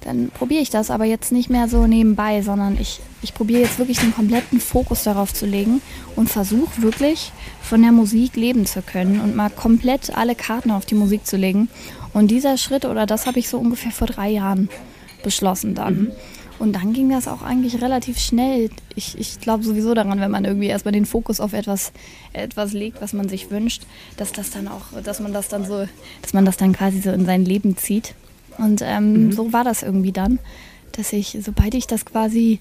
dann probiere ich das, aber jetzt nicht mehr so nebenbei, sondern ich, ich probiere jetzt wirklich den kompletten Fokus darauf zu legen und versuche wirklich von der Musik leben zu können und mal komplett alle Karten auf die Musik zu legen. Und dieser Schritt oder das habe ich so ungefähr vor drei Jahren beschlossen dann. Und dann ging das auch eigentlich relativ schnell. Ich, ich glaube sowieso daran, wenn man irgendwie erstmal den Fokus auf etwas, etwas legt, was man sich wünscht, dass das dann auch, dass man das dann so, dass man das dann quasi so in sein Leben zieht. Und ähm, so war das irgendwie dann, dass ich, sobald ich das quasi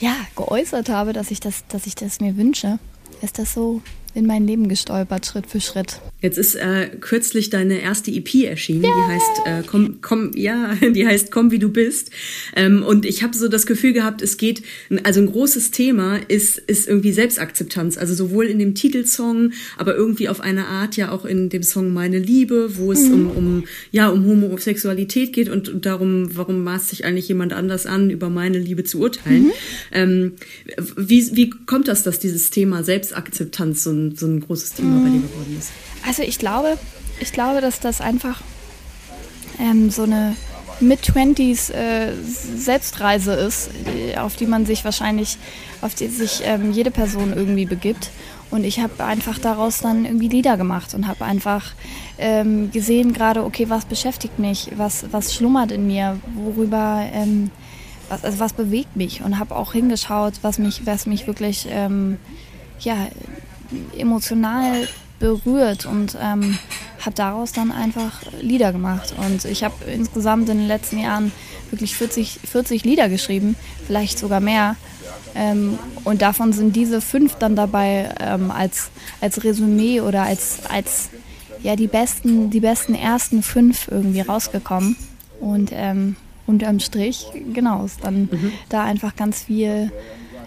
ja, geäußert habe, dass ich das, dass ich das mir wünsche, ist das so in mein Leben gestolpert, Schritt für Schritt. Jetzt ist äh, kürzlich deine erste EP erschienen, die heißt äh, komm, komm, ja, (laughs) die heißt Komm wie du bist. Ähm, und ich habe so das Gefühl gehabt, es geht, also ein großes Thema ist ist irgendwie Selbstakzeptanz, also sowohl in dem Titelsong, aber irgendwie auf eine Art ja auch in dem Song Meine Liebe, wo es um, um ja um Homosexualität geht und, und darum, warum maßt sich eigentlich jemand anders an, über meine Liebe zu urteilen. Ähm, wie wie kommt das, dass dieses Thema Selbstakzeptanz so ein, so ein großes Thema bei dir geworden ist? Also ich glaube, ich glaube, dass das einfach ähm, so eine Mid-20s äh, Selbstreise ist, die- auf die man sich wahrscheinlich, auf die sich ähm, jede Person irgendwie begibt. Und ich habe einfach daraus dann irgendwie Lieder gemacht und habe einfach ähm, gesehen gerade, okay, was beschäftigt mich, was, was schlummert in mir, worüber, ähm, was, also was bewegt mich und habe auch hingeschaut, was mich, was mich wirklich ähm, ja, emotional berührt und ähm, habe daraus dann einfach Lieder gemacht. Und ich habe insgesamt in den letzten Jahren wirklich 40, 40 Lieder geschrieben, vielleicht sogar mehr. Ähm, und davon sind diese fünf dann dabei ähm, als, als Resümee oder als, als ja, die, besten, die besten ersten fünf irgendwie rausgekommen. Und ähm, unterm Strich, genau, ist dann da einfach ganz viel,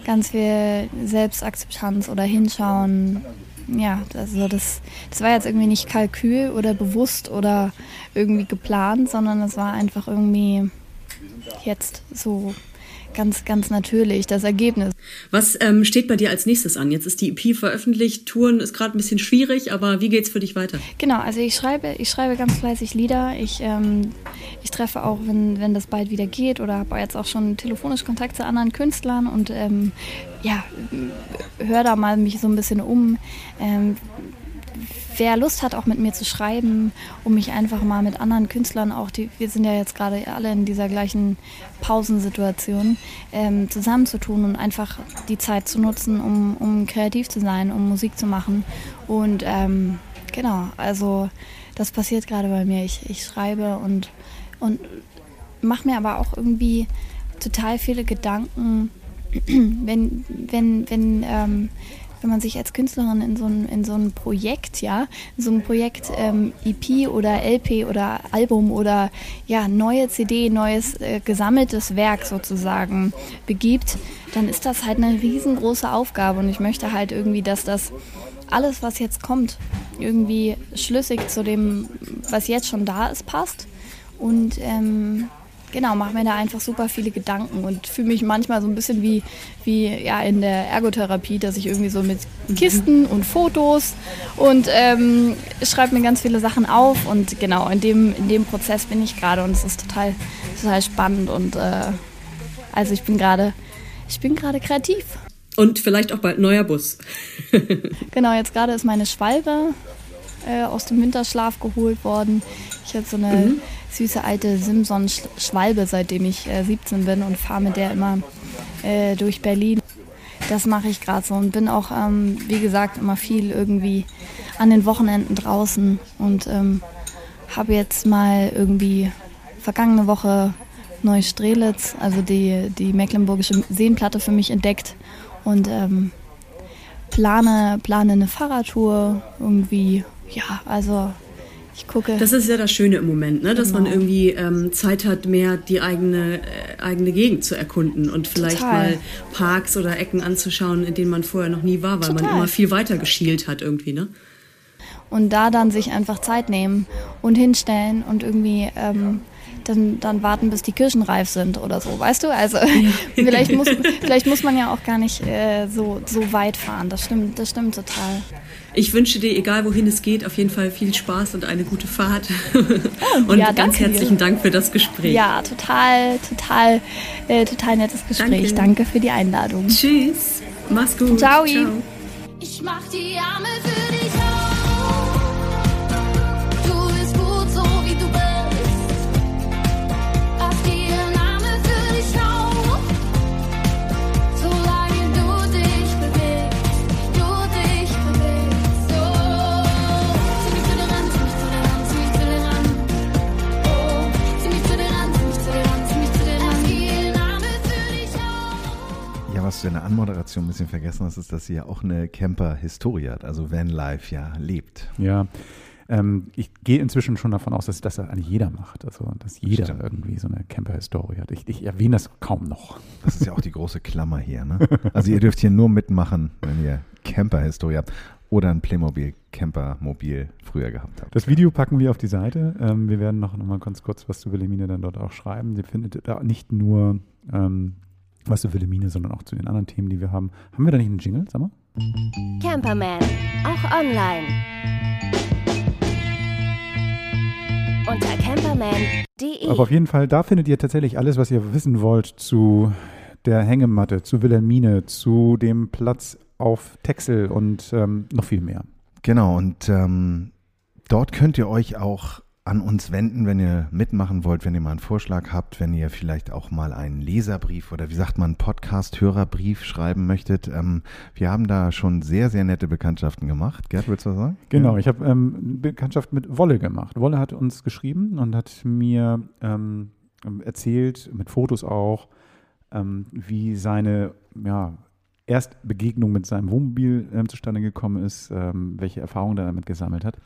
ganz viel Selbstakzeptanz oder Hinschauen. Ja, also das, das war jetzt irgendwie nicht Kalkül oder bewusst oder irgendwie geplant, sondern es war einfach irgendwie jetzt so ganz, ganz natürlich das Ergebnis. Was ähm, steht bei dir als nächstes an? Jetzt ist die EP veröffentlicht, Touren ist gerade ein bisschen schwierig, aber wie geht's für dich weiter? Genau, also ich schreibe, ich schreibe ganz fleißig Lieder. Ich, ähm, ich treffe auch, wenn, wenn das bald wieder geht, oder habe jetzt auch schon telefonisch Kontakt zu anderen Künstlern und ähm, ja, höre da mal mich so ein bisschen um. Wer Lust hat, auch mit mir zu schreiben, um mich einfach mal mit anderen Künstlern auch, die, wir sind ja jetzt gerade alle in dieser gleichen Pausensituation, ähm, zusammenzutun und einfach die Zeit zu nutzen, um, um kreativ zu sein, um Musik zu machen. Und ähm, genau, also das passiert gerade bei mir. Ich, ich schreibe und, und mache mir aber auch irgendwie total viele Gedanken, (clears throat) wenn, wenn, wenn, ähm, wenn man sich als Künstlerin in so ein, in so ein Projekt, ja, in so ein Projekt ähm, EP oder LP oder Album oder ja, neue CD, neues äh, gesammeltes Werk sozusagen begibt, dann ist das halt eine riesengroße Aufgabe und ich möchte halt irgendwie, dass das alles, was jetzt kommt, irgendwie schlüssig zu dem, was jetzt schon da ist, passt. Und ähm, genau, mache mir da einfach super viele Gedanken und fühle mich manchmal so ein bisschen wie, wie ja, in der Ergotherapie, dass ich irgendwie so mit Kisten und Fotos und ähm, schreibe mir ganz viele Sachen auf und genau, in dem, in dem Prozess bin ich gerade und es ist total, total spannend und äh, also ich bin gerade, ich bin gerade kreativ. Und vielleicht auch bald neuer Bus. (laughs) Genau, jetzt gerade ist meine Schwalbe äh, aus dem Winterschlaf geholt worden. Ich habe so eine süße alte Simson-Schwalbe, seitdem ich äh, 17 bin und fahre mit der immer äh, durch Berlin. Das mache ich gerade so und bin auch, ähm, wie gesagt, immer viel irgendwie an den Wochenenden draußen und ähm, habe jetzt mal irgendwie vergangene Woche Neustrelitz, also die, die Mecklenburgische Seenplatte für mich entdeckt und ähm, plane, plane eine Fahrradtour irgendwie. Ja, also ich gucke. Das ist ja das Schöne im Moment, ne? dass Genau. man irgendwie ähm, Zeit hat, mehr die eigene, äh, eigene Gegend zu erkunden und vielleicht Total. mal Parks oder Ecken anzuschauen, in denen man vorher noch nie war, weil man Total. immer viel weiter geschielt hat irgendwie. Ne? Und da dann sich einfach Zeit nehmen und hinstellen und irgendwie ähm, dann, dann warten, bis die Kirschen reif sind oder so, weißt du? Also (laughs) vielleicht, muss, vielleicht muss man ja auch gar nicht äh, so, so weit fahren. Das stimmt, das stimmt total. Ich wünsche dir, egal wohin es geht, auf jeden Fall viel Spaß und eine gute Fahrt. und ja, ganz danke dir. herzlichen Dank für das Gespräch. Ja, total, total, äh, total nettes Gespräch. Danke. Danke für die Einladung. Tschüss. Mach's gut. Ciao. Ich mach die Arme für was du in der Anmoderation ein bisschen vergessen hast, ist, dass sie ja auch eine Camper-Historie hat, also Vanlife ja lebt. Ja. Ähm, ich gehe inzwischen schon davon aus, dass das eigentlich jeder macht. Also, dass jeder Stimmt. irgendwie so eine Camper-Historie hat. Ich, ich erwähne das kaum noch. Das ist ja auch die große Klammer hier. Ne? Also ihr dürft hier nur mitmachen, wenn ihr Camper-Historie habt oder ein Playmobil-Camper-Mobil früher gehabt habt. Das Video packen wir auf die Seite. Ähm, wir werden noch, noch mal ganz kurz was zu Wilhelmine dann dort auch schreiben. Ihr findet da nicht nur ähm, was zu Wilhelmine, sondern auch zu den anderen Themen, die wir haben. Haben wir da nicht einen Jingle, sag mal? Camperman, auch online. Unter camperman.de. Aber auf jeden Fall, da findet ihr tatsächlich alles, was ihr wissen wollt zu der Hängematte, zu Wilhelmine, zu dem Platz auf Texel und ähm, noch viel mehr. Genau, und ähm, dort könnt ihr euch auch an uns wenden, wenn ihr mitmachen wollt, wenn ihr mal einen Vorschlag habt, wenn ihr vielleicht auch mal einen Leserbrief oder wie sagt man, Podcast-Hörerbrief schreiben möchtet. Ähm, wir haben da schon sehr, sehr nette Bekanntschaften gemacht. Gerd, willst du was sagen? Genau, ich habe ähm, Bekanntschaft mit Wolle gemacht. Wolle hat uns geschrieben und hat mir ähm, erzählt, mit Fotos auch, ähm, wie seine ja, Erstbegegnung mit seinem Wohnmobil ähm, zustande gekommen ist, ähm, welche Erfahrungen er damit gesammelt hat.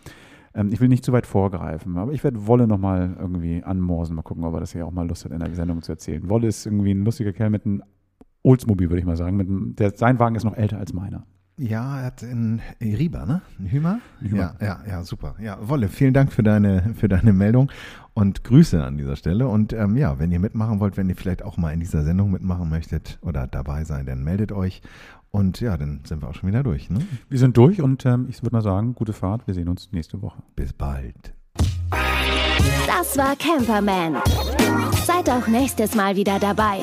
Ähm, ich will nicht zu weit vorgreifen, aber ich werde Wolle nochmal irgendwie anmorsen, mal gucken, ob er das hier auch mal Lust hat, in der Sendung zu erzählen. Wolle ist irgendwie ein lustiger Kerl mit einem Oldsmobil, würde ich mal sagen. Einem, der, sein Wagen ist noch älter als meiner. Ja, er hat in Riba, ne? In Hümer? Hümer. Ja, ja, ja, super. Ja, Wolle, vielen Dank für deine, für deine Meldung und Grüße an dieser Stelle. Und ähm, ja, wenn ihr mitmachen wollt, wenn ihr vielleicht auch mal in dieser Sendung mitmachen möchtet oder dabei sein, dann meldet euch. Und ja, dann sind wir auch schon wieder durch. Ne? Wir sind durch und ähm, ich würde mal sagen, gute Fahrt. Wir sehen uns nächste Woche. Bis bald. Das war Camperman. Seid auch nächstes Mal wieder dabei.